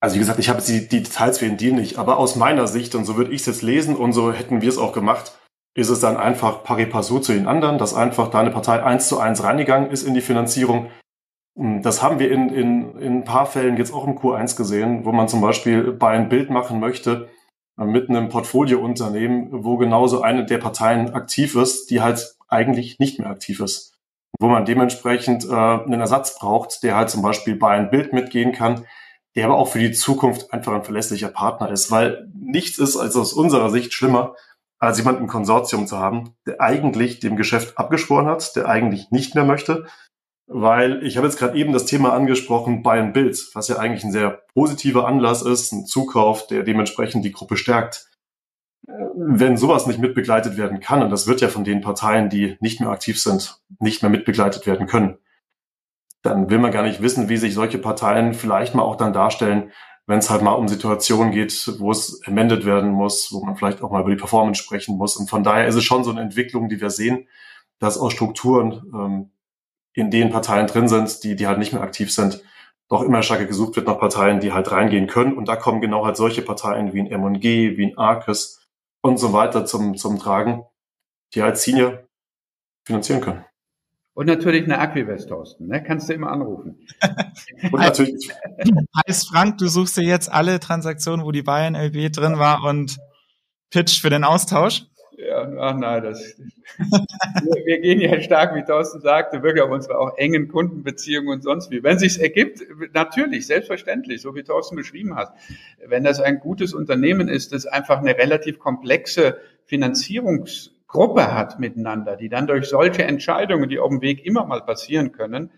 Speaker 2: Also wie gesagt, ich habe die, die Details für den Deal nicht, aber aus meiner Sicht, und so würde ich es jetzt lesen und so hätten wir es auch gemacht, ist es dann einfach pari passu zu den anderen, dass einfach deine Partei eins zu eins reingegangen ist in die Finanzierung. Das haben wir in, in, in ein paar Fällen jetzt auch im Q1 gesehen, wo man zum Beispiel bei ein Bild machen möchte mit einem Portfoliounternehmen, wo genauso eine der Parteien aktiv ist, die halt eigentlich nicht mehr aktiv ist. Wo man dementsprechend äh, einen Ersatz braucht, der halt zum Beispiel bei ein Bild mitgehen kann, der aber auch für die Zukunft einfach ein verlässlicher Partner ist, weil nichts ist als aus unserer Sicht schlimmer, als jemanden im Konsortium zu haben, der eigentlich dem Geschäft abgeschworen hat, der eigentlich nicht mehr möchte, weil ich habe jetzt gerade eben das Thema angesprochen, Buy and Build, was ja eigentlich ein sehr positiver Anlass ist, ein Zukauf, der dementsprechend die Gruppe stärkt. Wenn sowas nicht mitbegleitet werden kann, und das wird ja von den Parteien, die nicht mehr aktiv sind, nicht mehr mitbegleitet werden können, dann will man gar nicht wissen, wie sich solche Parteien vielleicht mal auch dann darstellen, wenn es halt mal um Situationen geht, wo es amended werden muss, wo man vielleicht auch mal über die Performance sprechen muss. Und von daher ist es schon so eine Entwicklung, die wir sehen, dass aus Strukturen, ähm, in denen Parteien drin sind, die, die halt nicht mehr aktiv sind, doch immer stärker gesucht wird nach Parteien, die halt reingehen können. Und da kommen genau halt solche Parteien wie ein M&G, wie ein Arcus und so weiter zum, zum Tragen, die halt Senior finanzieren können.
Speaker 3: Und natürlich eine Aquivest, Thorsten, ne? kannst du immer anrufen. [LAUGHS]
Speaker 1: und natürlich. [LAUGHS] Heißt Frank, du suchst dir jetzt alle Transaktionen, wo die Bayern LB drin war und pitch für den Austausch?
Speaker 3: Ach nein, das, wir, gehen ja stark, wie Thorsten sagte, wirklich auf unsere auch engen Kundenbeziehungen und sonst wie. Wenn sich's ergibt, natürlich, selbstverständlich, so wie Thorsten beschrieben hat. Wenn das ein gutes Unternehmen ist, das einfach eine relativ komplexe Finanzierungs Gruppe hat miteinander, die dann durch solche Entscheidungen, die auf dem Weg immer mal passieren können,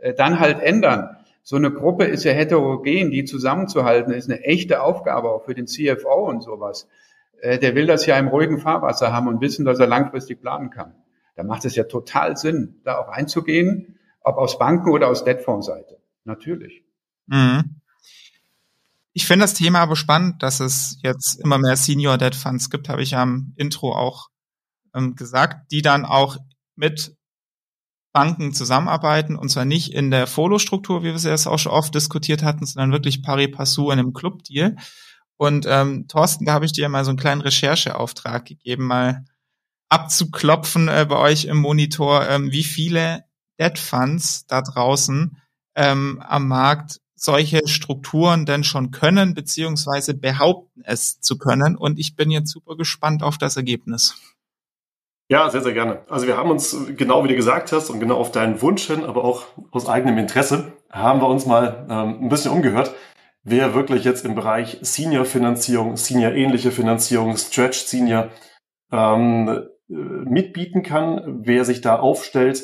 Speaker 3: äh, dann halt ändern. So eine Gruppe ist ja heterogen, die zusammenzuhalten, ist eine echte Aufgabe auch für den CFO und sowas. Äh, der will das ja im ruhigen Fahrwasser haben und wissen, dass er langfristig planen kann. Da macht es ja total Sinn, da auch einzugehen, ob aus Banken oder aus Debtfondsseite. Natürlich. Mhm.
Speaker 1: Ich finde das Thema aber spannend, dass es jetzt immer mehr Senior Debt Funds gibt, habe ich am Intro auch ähm, gesagt, die dann auch mit Banken zusammenarbeiten und zwar nicht in der Follow-Struktur, wie wir es jetzt auch schon oft diskutiert hatten, sondern wirklich pari passu in einem Club-Deal. Und ähm, Thorsten, da habe ich dir mal so einen kleinen Rechercheauftrag gegeben, mal abzuklopfen äh, bei euch im Monitor, ähm, wie viele Debt Funds da draußen ähm, am Markt solche Strukturen denn schon können, beziehungsweise behaupten es zu können. Und ich bin jetzt super gespannt auf das Ergebnis.
Speaker 2: Ja, sehr, sehr gerne. Also wir haben uns, genau wie du gesagt hast und genau auf deinen Wunsch hin, aber auch aus eigenem Interesse, haben wir uns mal ähm, ein bisschen umgehört, wer wirklich jetzt im Bereich Senior-Finanzierung, Senior-ähnliche Finanzierung, Stretch-Senior ähm, äh, mitbieten kann, wer sich da aufstellt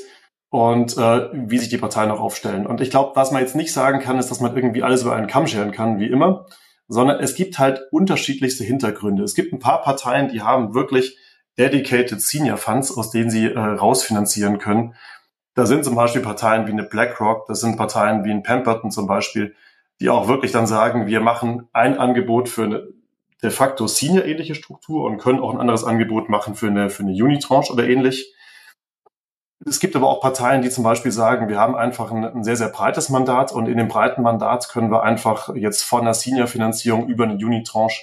Speaker 2: und äh, wie sich die Parteien auch aufstellen. Und ich glaube, was man jetzt nicht sagen kann, ist, dass man irgendwie alles über einen Kamm scheren kann, wie immer, sondern es gibt halt unterschiedlichste Hintergründe. Es gibt ein paar Parteien, die haben wirklich dedicated Senior Funds, aus denen sie äh, rausfinanzieren können. Da sind zum Beispiel Parteien wie eine BlackRock, das sind Parteien wie ein Pemberton zum Beispiel, die auch wirklich dann sagen, wir machen ein Angebot für eine de facto Senior-ähnliche Struktur und können auch ein anderes Angebot machen für eine, für eine Unitranche oder ähnlich. Es gibt aber auch Parteien, die zum Beispiel sagen, wir haben einfach ein, ein, sehr, sehr breites Mandat und in dem breiten Mandat können wir einfach jetzt von einer Senior-Finanzierung über eine Unitranche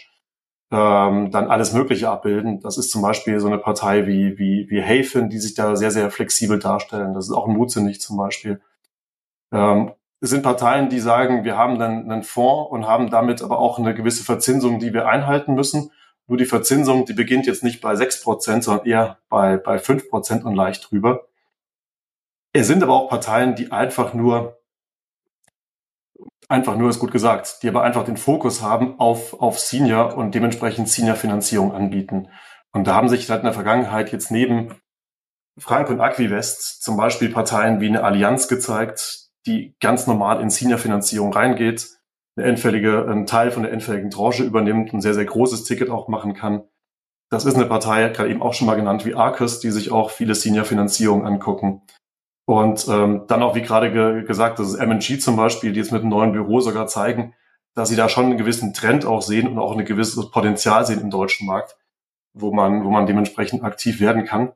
Speaker 2: ähm, dann alles Mögliche abbilden. Das ist zum Beispiel so eine Partei wie, wie, wie Hafen, die sich da sehr, sehr flexibel darstellen. Das ist auch ein Mutsinnig zum Beispiel. Ähm, es sind Parteien, die sagen, wir haben dann einen Fonds und haben damit aber auch eine gewisse Verzinsung, die wir einhalten müssen. Nur die Verzinsung, die beginnt jetzt nicht bei sechs Prozent, sondern eher bei, bei fünf Prozent und leicht drüber. Es sind aber auch Parteien, die einfach nur einfach nur ist gut gesagt, die aber einfach den Fokus haben auf, auf Senior und dementsprechend Senior-Finanzierung anbieten. Und da haben sich seit in der Vergangenheit jetzt neben Frank und Aquivest zum Beispiel Parteien wie eine Allianz gezeigt, die ganz normal in Senior-Finanzierung reingeht, eine endfällige, einen Teil von der endfälligen Tranche übernimmt, ein sehr, sehr großes Ticket auch machen kann. Das ist eine Partei, gerade eben auch schon mal genannt, wie Arcus, die sich auch viele Senior-Finanzierungen angucken. Und ähm, dann auch, wie gerade ge gesagt, das ist M&G zum Beispiel, die jetzt mit einem neuen Büro sogar zeigen, dass sie da schon einen gewissen Trend auch sehen und auch ein gewisses Potenzial sehen im deutschen Markt, wo man, wo man dementsprechend aktiv werden kann.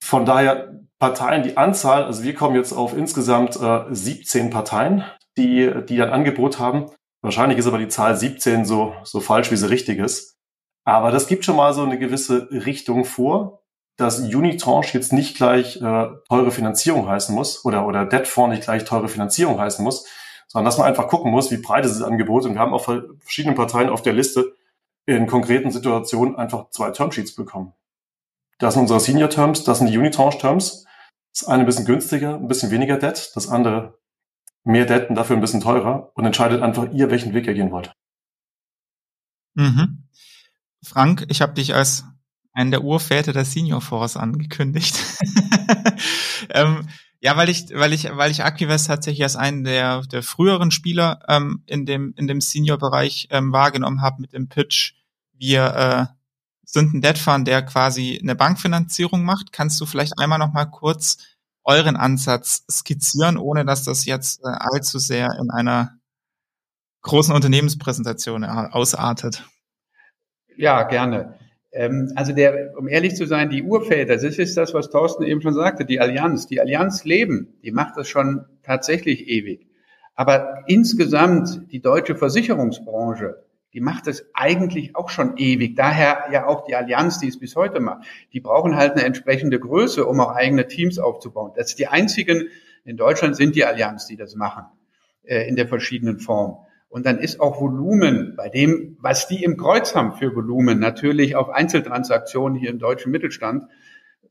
Speaker 2: Von daher Parteien, die Anzahl, also wir kommen jetzt auf insgesamt äh, 17 Parteien, die, die ein Angebot haben. Wahrscheinlich ist aber die Zahl 17 so, so falsch, wie sie richtig ist. Aber das gibt schon mal so eine gewisse Richtung vor dass Unitranche jetzt nicht gleich äh, teure Finanzierung heißen muss oder, oder Debtfonds nicht gleich teure Finanzierung heißen muss, sondern dass man einfach gucken muss, wie breit ist das Angebot. Und wir haben auch verschiedene Parteien auf der Liste in konkreten Situationen einfach zwei Termsheets bekommen. Das sind unsere Senior Terms, das sind die Unitranche Terms. Das eine ein bisschen günstiger, ein bisschen weniger Debt, das andere mehr Debt und dafür ein bisschen teurer und entscheidet einfach ihr, welchen Weg ihr gehen wollt.
Speaker 1: Mhm. Frank, ich habe dich als einen der Urväter der Senior Force angekündigt. [LAUGHS] ähm, ja, weil ich, weil ich, weil ich Akivest tatsächlich als einen der, der früheren Spieler ähm, in dem in dem Senior-Bereich ähm, wahrgenommen habe mit dem Pitch. Wir äh, sind ein Debt Fund, der quasi eine Bankfinanzierung macht. Kannst du vielleicht einmal noch mal kurz euren Ansatz skizzieren, ohne dass das jetzt äh, allzu sehr in einer großen Unternehmenspräsentation ausartet?
Speaker 3: Ja, gerne. Ähm, also der, um ehrlich zu sein, die Urväter, das ist das, was Thorsten eben schon sagte, die Allianz. Die Allianz Leben, die macht das schon tatsächlich ewig. Aber insgesamt die deutsche Versicherungsbranche, die macht das eigentlich auch schon ewig. Daher ja auch die Allianz, die es bis heute macht. Die brauchen halt eine entsprechende Größe, um auch eigene Teams aufzubauen. Das ist die einzigen in Deutschland sind die Allianz, die das machen, äh, in der verschiedenen Form. Und dann ist auch Volumen bei dem, was die im Kreuz haben für Volumen, natürlich auf Einzeltransaktionen hier im deutschen Mittelstand,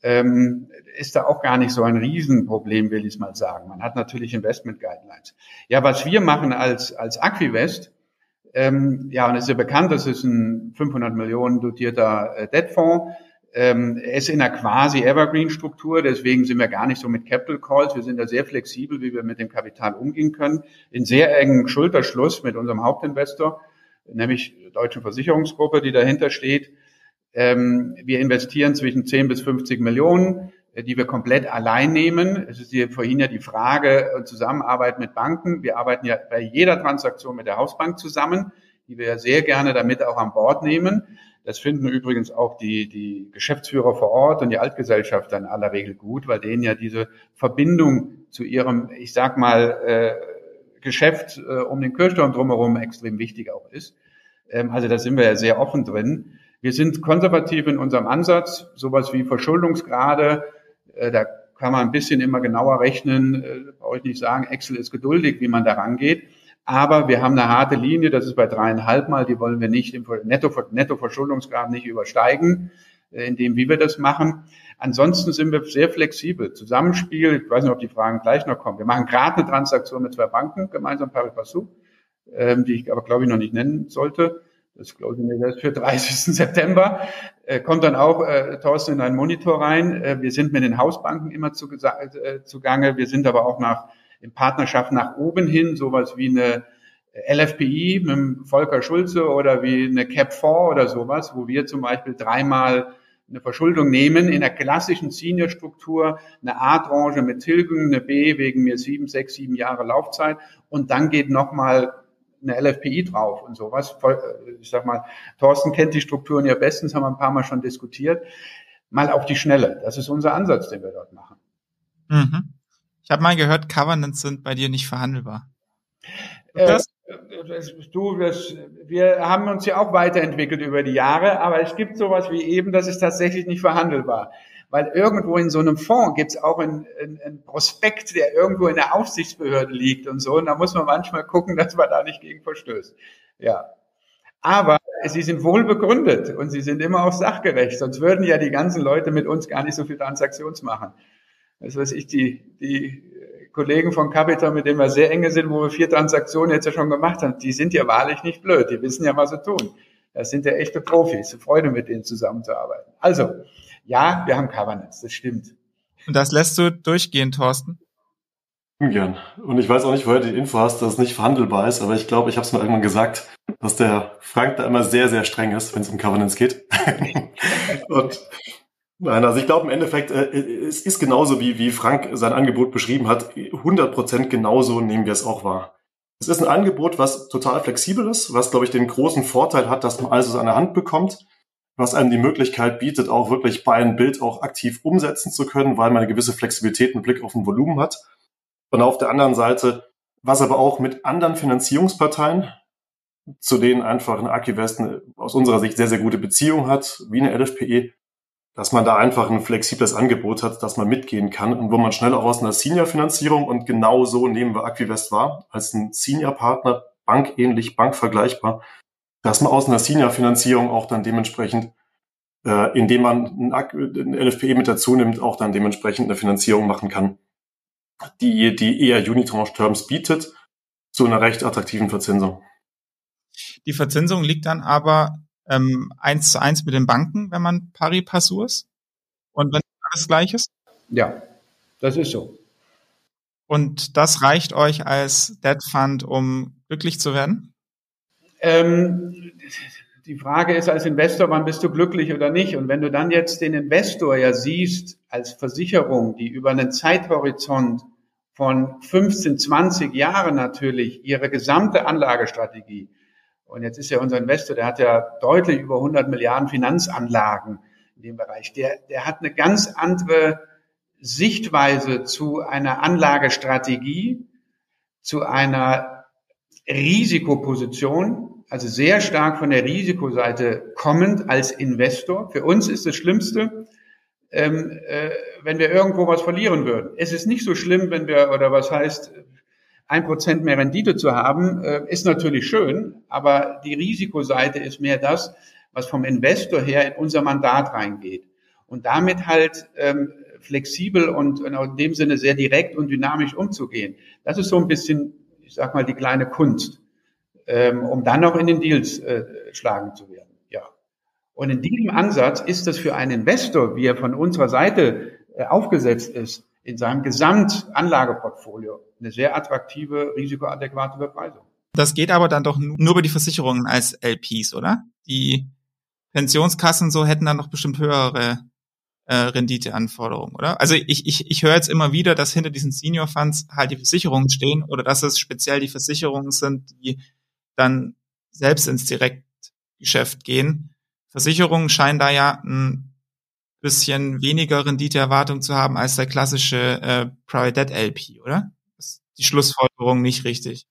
Speaker 3: ähm, ist da auch gar nicht so ein Riesenproblem, will ich mal sagen. Man hat natürlich Investment Guidelines. Ja, was wir machen als, als Aquivest, ähm, ja, und es ist ja bekannt, das ist ein 500 Millionen dotierter äh, Debtfonds, ähm, er ist in einer quasi Evergreen-Struktur, deswegen sind wir gar nicht so mit Capital Calls. Wir sind da sehr flexibel, wie wir mit dem Kapital umgehen können. In sehr engem Schulterschluss mit unserem Hauptinvestor, nämlich der Deutschen Versicherungsgruppe, die dahinter steht. Ähm, wir investieren zwischen 10 bis 50 Millionen, die wir komplett allein nehmen. Es ist hier vorhin ja die Frage äh, Zusammenarbeit mit Banken. Wir arbeiten ja bei jeder Transaktion mit der Hausbank zusammen, die wir sehr gerne damit auch an Bord nehmen. Das finden übrigens auch die, die Geschäftsführer vor Ort und die Altgesellschafter in aller Regel gut, weil denen ja diese Verbindung zu ihrem, ich sag mal, äh, Geschäft äh, um den Kirchturm drumherum extrem wichtig auch ist. Ähm, also da sind wir ja sehr offen drin. Wir sind konservativ in unserem Ansatz, sowas wie Verschuldungsgrade, äh, da kann man ein bisschen immer genauer rechnen, äh, brauche ich nicht sagen, Excel ist geduldig, wie man da rangeht. Aber wir haben eine harte Linie, das ist bei dreieinhalb Mal, die wollen wir nicht im Netto, Nettoverschuldungsgrad nicht übersteigen, äh, in dem, wie wir das machen. Ansonsten sind wir sehr flexibel. Zusammenspiel, ich weiß nicht, ob die Fragen gleich noch kommen. Wir machen gerade eine Transaktion mit zwei Banken, gemeinsam Paris Passou, ähm, die ich aber, glaube ich, noch nicht nennen sollte. Das glaube ich das für 30. [LAUGHS] September. Äh, kommt dann auch äh, Thorsten in einen Monitor rein. Äh, wir sind mit den Hausbanken immer zu, äh, zugange. Wir sind aber auch nach in Partnerschaft nach oben hin, sowas wie eine LFPI mit Volker Schulze oder wie eine Cap4 oder sowas, wo wir zum Beispiel dreimal eine Verschuldung nehmen in der klassischen Senior-Struktur, eine A-Tranche mit Tilgen, eine B wegen mir sieben, sechs, sieben Jahre Laufzeit und dann geht nochmal eine LFPI drauf und sowas. Äh, ich sag mal, Thorsten kennt die Strukturen ja bestens, haben wir ein paar Mal schon diskutiert. Mal auf die Schnelle. Das ist unser Ansatz, den wir dort machen.
Speaker 1: Mhm. Ich habe mal gehört, Covenants sind bei dir nicht verhandelbar.
Speaker 3: Äh, das? du, das, wir haben uns ja auch weiterentwickelt über die Jahre, aber es gibt sowas wie eben, das ist tatsächlich nicht verhandelbar. Weil irgendwo in so einem Fonds gibt es auch einen, einen, Prospekt, der irgendwo in der Aufsichtsbehörde liegt und so. Und da muss man manchmal gucken, [LAUGHS] dass man da nicht gegen verstößt. Ja. Aber sie sind wohl begründet und sie sind immer auch sachgerecht. Sonst würden ja die ganzen Leute mit uns gar nicht so viel Transaktions machen. Das weiß ich, die, die Kollegen von Capital, mit denen wir sehr enge sind, wo wir vier Transaktionen jetzt ja schon gemacht haben, die sind ja wahrlich nicht blöd. Die wissen ja, was sie tun. Das sind ja echte Profis. Freude, mit denen zusammenzuarbeiten. Also, ja, wir haben Covenants, das stimmt.
Speaker 1: Und das lässt du durchgehen, Thorsten?
Speaker 2: Gern. Und ich weiß auch nicht, woher du die Info hast, dass es nicht verhandelbar ist, aber ich glaube, ich habe es mal irgendwann gesagt, dass der Frank da immer sehr, sehr streng ist, wenn es um Covenants geht. [LAUGHS] und nein, also ich glaube im Endeffekt, äh, es ist genauso, wie, wie Frank sein Angebot beschrieben hat, 100% genauso nehmen wir es auch wahr. Es ist ein Angebot, was total flexibel ist, was, glaube ich, den großen Vorteil hat, dass man alles an der Hand bekommt was einem die Möglichkeit bietet, auch wirklich bei einem Bild auch aktiv umsetzen zu können, weil man eine gewisse Flexibilität mit Blick auf ein Volumen hat. Und auf der anderen Seite, was aber auch mit anderen Finanzierungsparteien, zu denen einfach eine Akivest aus unserer Sicht sehr, sehr gute Beziehung hat, wie eine LFPE, dass man da einfach ein flexibles Angebot hat, dass man mitgehen kann und wo man schnell auch aus einer Senior-Finanzierung und genau so nehmen wir Aquivest wahr, als ein Senior-Partner, bankähnlich, bankvergleichbar, dass man aus einer Senior-Finanzierung auch dann dementsprechend, äh, indem man ein, ein LFPE mit dazu nimmt, auch dann dementsprechend eine Finanzierung machen kann, die, die eher Unitranche-Terms bietet, zu einer recht attraktiven Verzinsung.
Speaker 1: Die Verzinsung liegt dann aber ähm, eins zu eins mit den Banken, wenn man pari passu ist? Und wenn alles gleich ist?
Speaker 3: Ja, das ist so.
Speaker 1: Und das reicht euch als Debt Fund, um glücklich zu werden?
Speaker 3: Ähm, die Frage ist als Investor, wann bist du glücklich oder nicht? Und wenn du dann jetzt den Investor ja siehst als Versicherung, die über einen Zeithorizont von 15, 20 Jahren natürlich ihre gesamte Anlagestrategie, und jetzt ist ja unser Investor, der hat ja deutlich über 100 Milliarden Finanzanlagen in dem Bereich, der, der hat eine ganz andere Sichtweise zu einer Anlagestrategie, zu einer Risikoposition, also sehr stark von der Risikoseite kommend als Investor. Für uns ist das Schlimmste, ähm, äh, wenn wir irgendwo was verlieren würden. Es ist nicht so schlimm, wenn wir, oder was heißt, ein Prozent mehr Rendite zu haben, äh, ist natürlich schön, aber die Risikoseite ist mehr das, was vom Investor her in unser Mandat reingeht. Und damit halt ähm, flexibel und in dem Sinne sehr direkt und dynamisch umzugehen. Das ist so ein bisschen, ich sag mal, die kleine Kunst ähm, um dann noch in den Deals äh, schlagen zu werden. Ja. Und in diesem Ansatz ist das für einen Investor, wie er von unserer Seite äh, aufgesetzt ist, in seinem Gesamtanlageportfolio eine sehr attraktive, risikoadäquate Bepreisung.
Speaker 1: Das geht aber dann doch nur über die Versicherungen als LPs, oder? Die Pensionskassen so hätten dann noch bestimmt höhere äh, Renditeanforderungen, oder? Also ich, ich, ich höre jetzt immer wieder, dass hinter diesen Senior Funds halt die Versicherungen stehen oder dass es speziell die Versicherungen sind, die dann selbst ins Direktgeschäft gehen. Versicherungen scheinen da ja ein bisschen weniger Renditeerwartung zu haben als der klassische äh, Private Debt LP, oder? ist die Schlussfolgerung nicht richtig.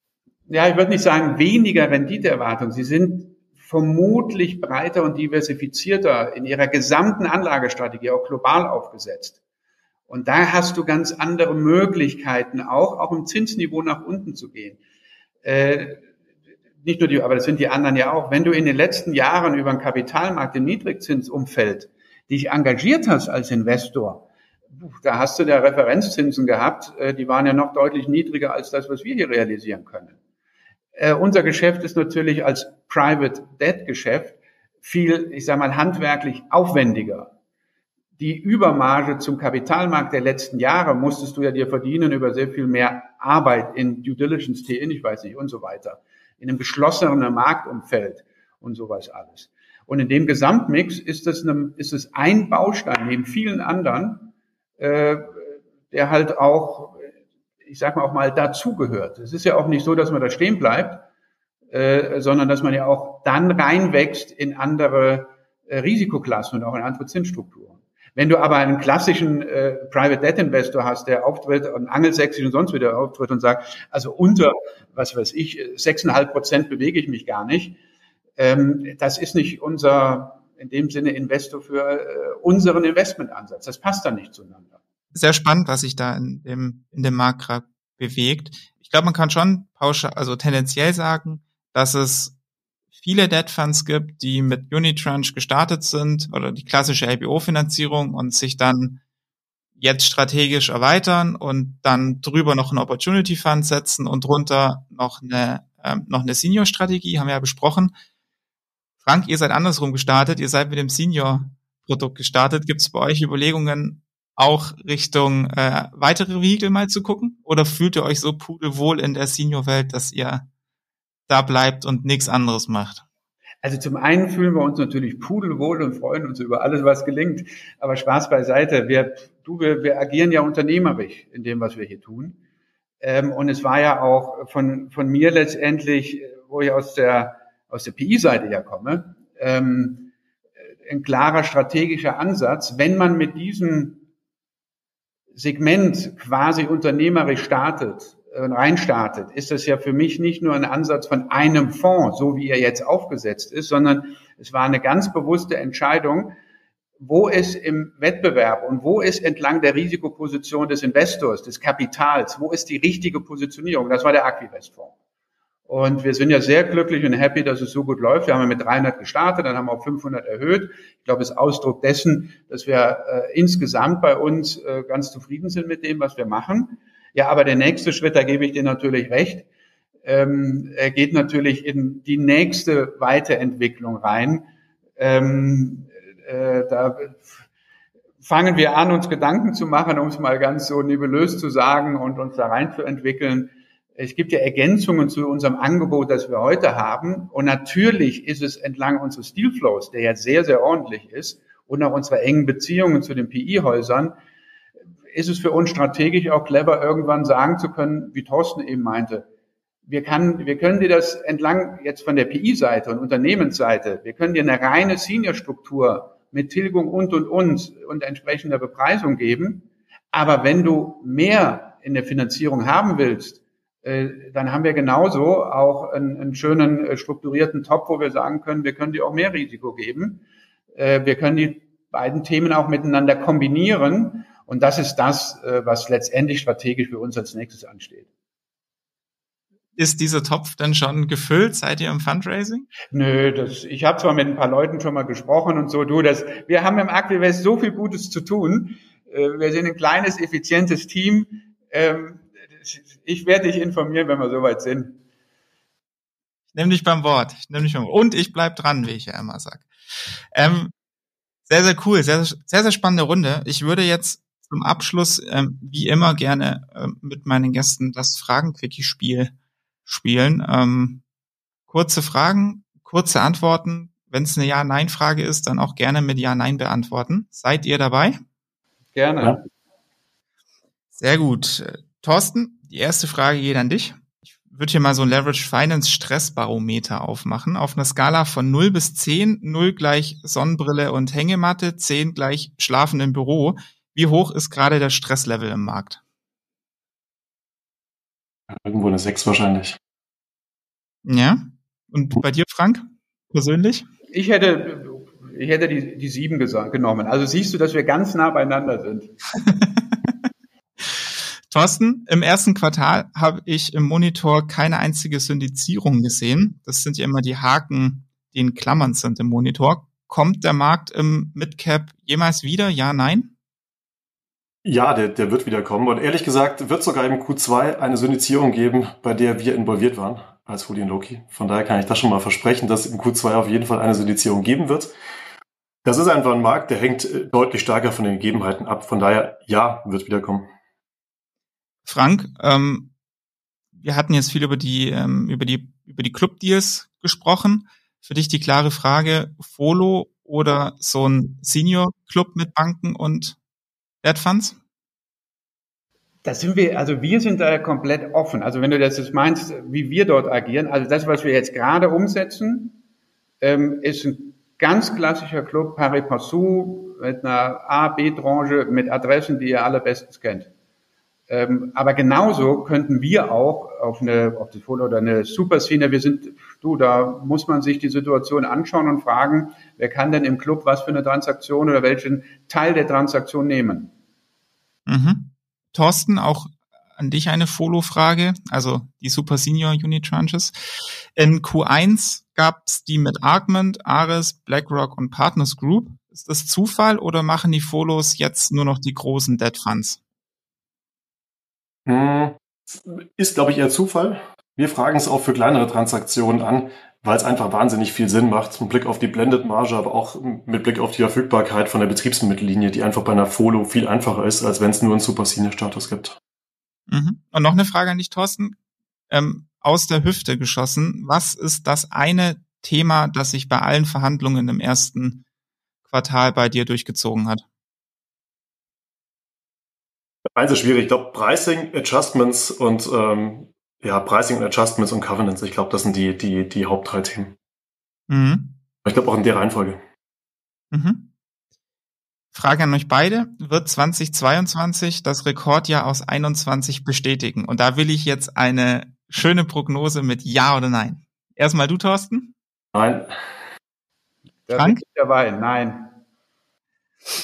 Speaker 3: Ja, ich würde nicht sagen weniger Renditeerwartung. Sie sind vermutlich breiter und diversifizierter in ihrer gesamten Anlagestrategie, auch global aufgesetzt. Und da hast du ganz andere Möglichkeiten, auch, auch im Zinsniveau nach unten zu gehen. Äh, nicht nur die, aber das sind die anderen ja auch. Wenn du in den letzten Jahren über den Kapitalmarkt im Niedrigzinsumfeld dich engagiert hast als Investor, da hast du da Referenzzinsen gehabt, äh, die waren ja noch deutlich niedriger als das, was wir hier realisieren können. Äh, unser Geschäft ist natürlich als Private Debt Geschäft viel, ich sage mal, handwerklich aufwendiger. Die Übermarge zum Kapitalmarkt der letzten Jahre musstest du ja dir verdienen über sehr viel mehr Arbeit in Due Diligence, TN, ich weiß nicht, und so weiter. In einem geschlossenen Marktumfeld und sowas alles. Und in dem Gesamtmix ist es, ist es ein Baustein neben vielen anderen, äh, der halt auch ich sag mal auch mal, dazugehört. Es ist ja auch nicht so, dass man da stehen bleibt, äh, sondern dass man ja auch dann reinwächst in andere äh, Risikoklassen und auch in andere Zinsstrukturen. Wenn du aber einen klassischen äh, Private Debt Investor hast, der auftritt und angelsächsisch und sonst wieder auftritt und sagt, also unter, was weiß ich, sechseinhalb Prozent bewege ich mich gar nicht, ähm, das ist nicht unser, in dem Sinne Investor für äh, unseren Investmentansatz. Das passt dann nicht zueinander
Speaker 1: sehr spannend, was sich da in dem, in dem Markt gerade bewegt. Ich glaube, man kann schon pauschal, also tendenziell sagen, dass es viele Debt Funds gibt, die mit Unitranche gestartet sind oder die klassische LBO-Finanzierung und sich dann jetzt strategisch erweitern und dann drüber noch einen Opportunity Fund setzen und drunter noch eine, ähm, noch eine Senior-Strategie, haben wir ja besprochen. Frank, ihr seid andersrum gestartet, ihr seid mit dem Senior-Produkt gestartet. Gibt es bei euch Überlegungen, auch Richtung äh, weitere Vehikel mal zu gucken? Oder fühlt ihr euch so pudelwohl in der Senior-Welt, dass ihr da bleibt und nichts anderes macht?
Speaker 3: Also zum einen fühlen wir uns natürlich pudelwohl und freuen uns über alles, was gelingt. Aber Spaß beiseite. Wir, du, wir, wir agieren ja unternehmerisch in dem, was wir hier tun. Ähm, und es war ja auch von, von mir letztendlich, wo ich aus der, aus der PI-Seite ja komme, ähm, ein klarer strategischer Ansatz, wenn man mit diesem Segment quasi unternehmerisch startet, äh, reinstartet, ist das ja für mich nicht nur ein Ansatz von einem Fonds, so wie er jetzt aufgesetzt ist, sondern es war eine ganz bewusste Entscheidung, wo ist im Wettbewerb und wo ist entlang der Risikoposition des Investors, des Kapitals, wo ist die richtige Positionierung? Das war der Aquivest-Fonds. Und wir sind ja sehr glücklich und happy, dass es so gut läuft. Wir haben ja mit 300 gestartet, dann haben wir auf 500 erhöht. Ich glaube, es ist Ausdruck dessen, dass wir äh, insgesamt bei uns äh, ganz zufrieden sind mit dem, was wir machen. Ja, aber der nächste Schritt, da gebe ich dir natürlich recht, ähm, er geht natürlich in die nächste Weiterentwicklung rein. Ähm, äh, da fangen wir an, uns Gedanken zu machen, um es mal ganz so nebulös zu sagen und uns da rein zu entwickeln es gibt ja Ergänzungen zu unserem Angebot, das wir heute haben. Und natürlich ist es entlang unseres Dealflows, der ja sehr, sehr ordentlich ist, und auch unserer engen Beziehungen zu den PI-Häusern, ist es für uns strategisch auch clever, irgendwann sagen zu können, wie Thorsten eben meinte, wir, kann, wir können dir das entlang jetzt von der PI-Seite und Unternehmensseite, wir können dir eine reine Senior-Struktur mit Tilgung und, und, und und entsprechender Bepreisung geben. Aber wenn du mehr in der Finanzierung haben willst, dann haben wir genauso auch einen, einen schönen äh, strukturierten Top, wo wir sagen können, wir können dir auch mehr Risiko geben. Äh, wir können die beiden Themen auch miteinander kombinieren. Und das ist das, was letztendlich strategisch für uns als nächstes ansteht.
Speaker 1: Ist dieser Topf denn schon gefüllt? Seid ihr im Fundraising?
Speaker 3: Nö, das, ich habe zwar mit ein paar Leuten schon mal gesprochen und so, du, das, wir haben im Activest so viel Gutes zu tun. Wir sind ein kleines, effizientes Team. Ähm, ich werde dich informieren, wenn wir soweit sind.
Speaker 1: Ich nehme dich beim Wort. Ich nehme dich beim Wort. Und ich bleib dran, wie ich ja immer sag. Ähm, sehr, sehr cool. Sehr, sehr, sehr spannende Runde. Ich würde jetzt zum Abschluss, ähm, wie immer, gerne ähm, mit meinen Gästen das Fragen-Quickie-Spiel spielen. Ähm, kurze Fragen, kurze Antworten. Wenn es eine Ja-Nein-Frage ist, dann auch gerne mit Ja-Nein beantworten. Seid ihr dabei?
Speaker 3: Gerne. Ja.
Speaker 1: Sehr gut. Thorsten, die erste Frage geht an dich. Ich würde hier mal so ein Leverage Finance Stressbarometer aufmachen. Auf einer Skala von 0 bis 10, 0 gleich Sonnenbrille und Hängematte, 10 gleich Schlafen im Büro. Wie hoch ist gerade der Stresslevel im Markt?
Speaker 2: Irgendwo eine 6 wahrscheinlich.
Speaker 1: Ja. Und bei dir, Frank, persönlich?
Speaker 3: Ich hätte, ich hätte die, die 7 genommen. Also siehst du, dass wir ganz nah beieinander sind. [LAUGHS]
Speaker 1: Thorsten, im ersten Quartal habe ich im Monitor keine einzige Syndizierung gesehen. Das sind ja immer die Haken, die in Klammern sind im Monitor. Kommt der Markt im Midcap jemals wieder? Ja, nein?
Speaker 2: Ja, der, der wird wieder kommen. Und ehrlich gesagt, wird sogar im Q2 eine Syndizierung geben, bei der wir involviert waren als Holy Loki. Von daher kann ich das schon mal versprechen, dass im Q2 auf jeden Fall eine Syndizierung geben wird. Das ist einfach ein Markt, der hängt äh, deutlich stärker von den Gegebenheiten ab. Von daher, ja, wird wieder kommen.
Speaker 1: Frank, ähm, wir hatten jetzt viel über die, ähm, über die, über die Club-Deals gesprochen. Für dich die klare Frage, Folo oder so ein Senior-Club mit Banken und Debt Funds?
Speaker 3: Da sind wir, also wir sind da komplett offen. Also wenn du das jetzt meinst, wie wir dort agieren, also das, was wir jetzt gerade umsetzen, ähm, ist ein ganz klassischer Club, pari passu, mit einer A, B-Tranche, mit Adressen, die ihr alle bestens kennt. Ähm, aber genauso könnten wir auch auf eine, auf das Foto oder eine Superszene, wir sind, du, da muss man sich die Situation anschauen und fragen, wer kann denn im Club was für eine Transaktion oder welchen Teil der Transaktion nehmen?
Speaker 1: Mhm. Thorsten, auch an dich eine Follow-Frage, also die Super Senior Unit Tranches. In Q1 gab es die mit Argument, Ares, BlackRock und Partners Group. Ist das Zufall oder machen die Follows jetzt nur noch die großen Debt Funds?
Speaker 2: Hm, ist, glaube ich, eher Zufall. Wir fragen es auch für kleinere Transaktionen an, weil es einfach wahnsinnig viel Sinn macht, mit Blick auf die Blended-Marge, aber auch mit Blick auf die Verfügbarkeit von der Betriebsmittellinie, die einfach bei einer Folo viel einfacher ist, als wenn es nur einen Super Senior-Status gibt.
Speaker 1: Mhm. Und noch eine Frage an dich, Thorsten. Ähm, aus der Hüfte geschossen, was ist das eine Thema, das sich bei allen Verhandlungen im ersten Quartal bei dir durchgezogen hat?
Speaker 2: Eins ist schwierig. Ich glaube, Pricing, Adjustments und ähm, ja, Pricing und Adjustments und Covenants. Ich glaube, das sind die, die, die Haupt drei Themen. Mhm. Ich glaube auch in der Reihenfolge.
Speaker 1: Mhm. Frage an euch beide. Wird 2022 das Rekordjahr aus 21 bestätigen? Und da will ich jetzt eine schöne Prognose mit Ja oder Nein. Erstmal du, Thorsten?
Speaker 2: Nein.
Speaker 3: Frank? Dabei, nein.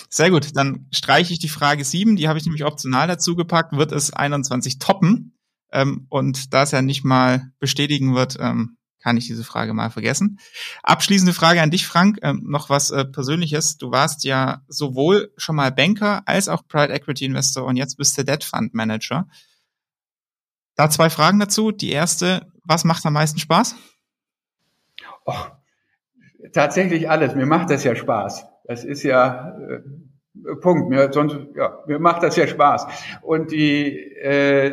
Speaker 1: Sehr gut, dann streiche ich die Frage 7, die habe ich nämlich optional dazu gepackt, wird es 21 toppen? Ähm, und da es ja nicht mal bestätigen wird, ähm, kann ich diese Frage mal vergessen. Abschließende Frage an dich, Frank, ähm, noch was äh, Persönliches. Du warst ja sowohl schon mal Banker als auch Private Equity Investor und jetzt bist du Debt Fund Manager. Da zwei Fragen dazu. Die erste, was macht am meisten Spaß?
Speaker 3: Oh, tatsächlich alles. Mir macht das ja Spaß. Das ist ja äh, Punkt. Mir, sonst, ja, mir macht das ja Spaß. Und die, äh,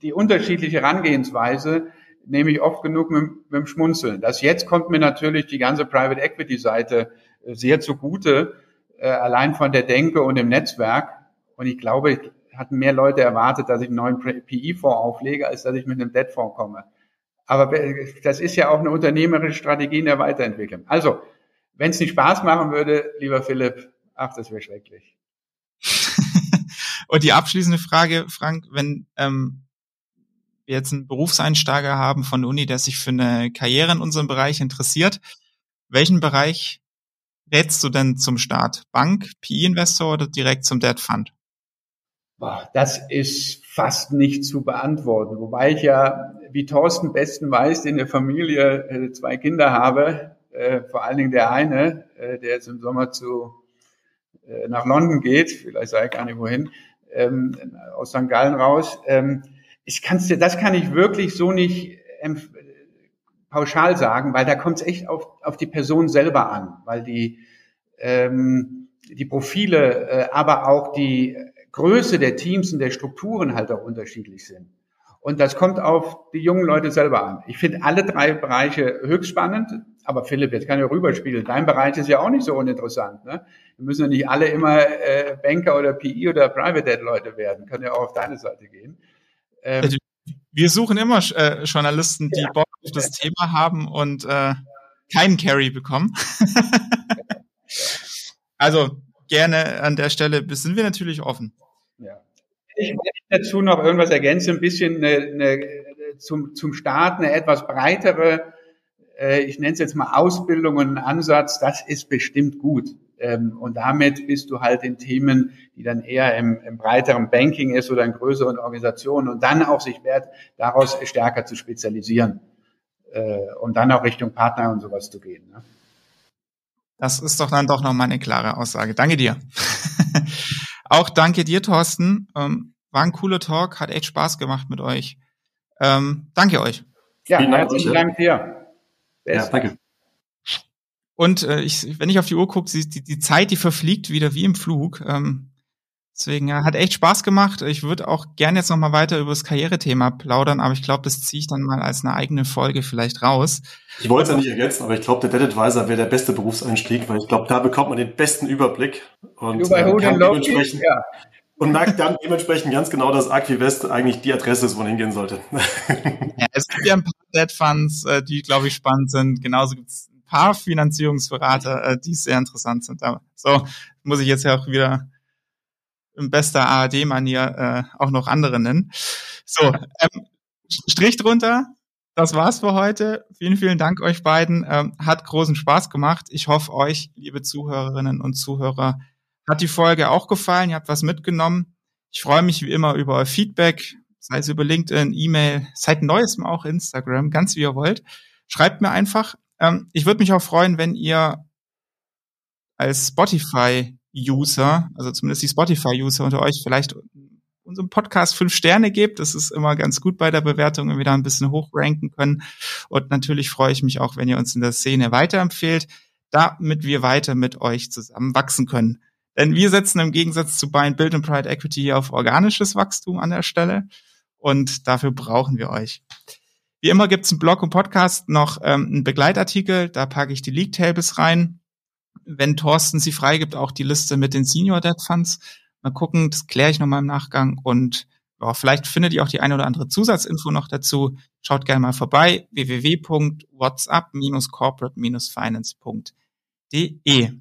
Speaker 3: die unterschiedliche Herangehensweise nehme ich oft genug mit, mit dem Schmunzeln. Das jetzt kommt mir natürlich die ganze Private Equity Seite äh, sehr zugute, äh, allein von der Denke und dem Netzwerk. Und ich glaube, hatten mehr Leute erwartet, dass ich einen neuen PI-Fonds auflege, als dass ich mit einem Debt-Fonds komme. Aber das ist ja auch eine unternehmerische Strategie in der Weiterentwicklung. Also, wenn es nicht Spaß machen würde, lieber Philipp, ach, das wäre schrecklich. [LAUGHS]
Speaker 1: Und die abschließende Frage, Frank, wenn ähm, wir jetzt einen Berufseinsteiger haben von der Uni, der sich für eine Karriere in unserem Bereich interessiert, welchen Bereich rätst du denn zum Start? Bank, PE-Investor oder direkt zum Debt Fund?
Speaker 3: Das ist fast nicht zu beantworten. Wobei ich ja, wie Thorsten besten weiß, in der Familie äh, zwei Kinder habe äh, vor allen Dingen der eine, äh, der jetzt im Sommer zu, äh, nach London geht, vielleicht sage ich gar nicht wohin, ähm, aus St. Gallen raus. Ähm, ich kann's dir, das kann ich wirklich so nicht ähm, pauschal sagen, weil da kommt es echt auf, auf die Person selber an, weil die, ähm, die Profile, äh, aber auch die Größe der Teams und der Strukturen halt auch unterschiedlich sind. Und das kommt auf die jungen Leute selber an. Ich finde alle drei Bereiche höchst spannend. Aber Philipp, jetzt kann ich rüberspielen. Dein Bereich ist ja auch nicht so uninteressant. Ne? Wir müssen ja nicht alle immer äh, Banker oder PI oder Private Debt Leute werden. Können ja auch auf deine Seite gehen.
Speaker 1: Ähm, also, wir suchen immer äh, Journalisten, die ja. Bock auf das Thema haben und äh, keinen Carry bekommen. [LAUGHS] also gerne an der Stelle sind wir natürlich offen.
Speaker 3: Ja. Ich möchte dazu noch irgendwas ergänzen, ein bisschen eine, eine, zum, zum Start eine etwas breitere, äh, ich nenne es jetzt mal Ausbildung und Ansatz, das ist bestimmt gut. Ähm, und damit bist du halt in Themen, die dann eher im, im breiteren Banking ist oder in größeren Organisationen und dann auch sich wert, daraus stärker zu spezialisieren äh, und dann auch Richtung Partner und sowas zu gehen. Ne?
Speaker 1: Das ist doch dann doch noch mal eine klare Aussage. Danke dir. [LAUGHS] auch danke dir, Thorsten. Ähm, war ein cooler Talk, hat echt Spaß gemacht mit euch. Ähm, danke euch.
Speaker 3: Ja, herzlichen Dank dir.
Speaker 2: Ja, danke.
Speaker 1: Und äh, ich, wenn ich auf die Uhr gucke, die, die Zeit, die verfliegt wieder wie im Flug. Ähm, deswegen ja, hat echt Spaß gemacht. Ich würde auch gerne jetzt noch mal weiter über das Karrierethema plaudern, aber ich glaube, das ziehe ich dann mal als eine eigene Folge vielleicht raus.
Speaker 2: Ich wollte es ja nicht ergänzen, aber ich glaube, der Debt Advisor wäre der beste Berufseinstieg, weil ich glaube, da bekommt man den besten Überblick und äh, kann dementsprechend ja. Und merkt dann dementsprechend ganz genau, dass Aquivest eigentlich die Adresse ist, wo man hingehen sollte.
Speaker 1: Ja, es gibt ja ein paar Debt Funds, äh, die glaube ich spannend sind. Genauso gibt es paar Finanzierungsberater, äh, die sehr interessant sind. Aber so muss ich jetzt ja auch wieder in bester ARD-Manier äh, auch noch andere nennen. So, ähm, Strich drunter. Das war's für heute. Vielen, vielen Dank euch beiden. Ähm, hat großen Spaß gemacht. Ich hoffe, euch, liebe Zuhörerinnen und Zuhörer, hat die Folge auch gefallen. Ihr habt was mitgenommen. Ich freue mich wie immer über euer Feedback, sei es über LinkedIn, E-Mail, seit neuestem auch Instagram, ganz wie ihr wollt. Schreibt mir einfach. Ähm, ich würde mich auch freuen, wenn ihr als Spotify-User, also zumindest die Spotify-User unter euch, vielleicht unserem Podcast fünf Sterne gebt. Das ist immer ganz gut bei der Bewertung, wenn wir da ein bisschen hochranken können. Und natürlich freue ich mich auch, wenn ihr uns in der Szene weiterempfehlt, damit wir weiter mit euch zusammen wachsen können. Denn wir setzen im Gegensatz zu Buy Build and Pride Equity auf organisches Wachstum an der Stelle. Und dafür brauchen wir euch. Wie immer gibt's im Blog und Podcast noch ähm, einen Begleitartikel, da packe ich die League Tables rein. Wenn Thorsten sie freigibt, auch die Liste mit den Senior Debt Funds. Mal gucken, das kläre ich nochmal im Nachgang und ja, vielleicht findet ihr auch die eine oder andere Zusatzinfo noch dazu. Schaut gerne mal vorbei www.whatsapp-corporate-finance.de.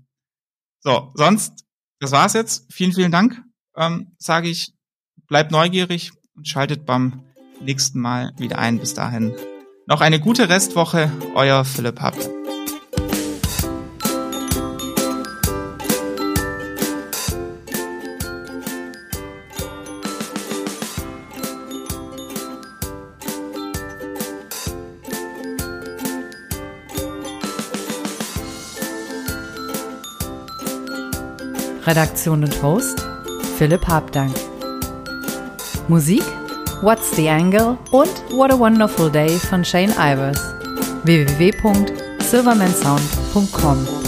Speaker 1: So, sonst, das war's jetzt. Vielen, vielen Dank. Ähm, Sage ich, bleibt neugierig und schaltet beim nächsten Mal wieder ein. Bis dahin noch eine gute Restwoche. Euer Philipp Happ.
Speaker 4: Redaktion und Host Philipp Habdank. Musik What's the Angle und What a Wonderful Day von Shane Ivers. www.silvermansound.com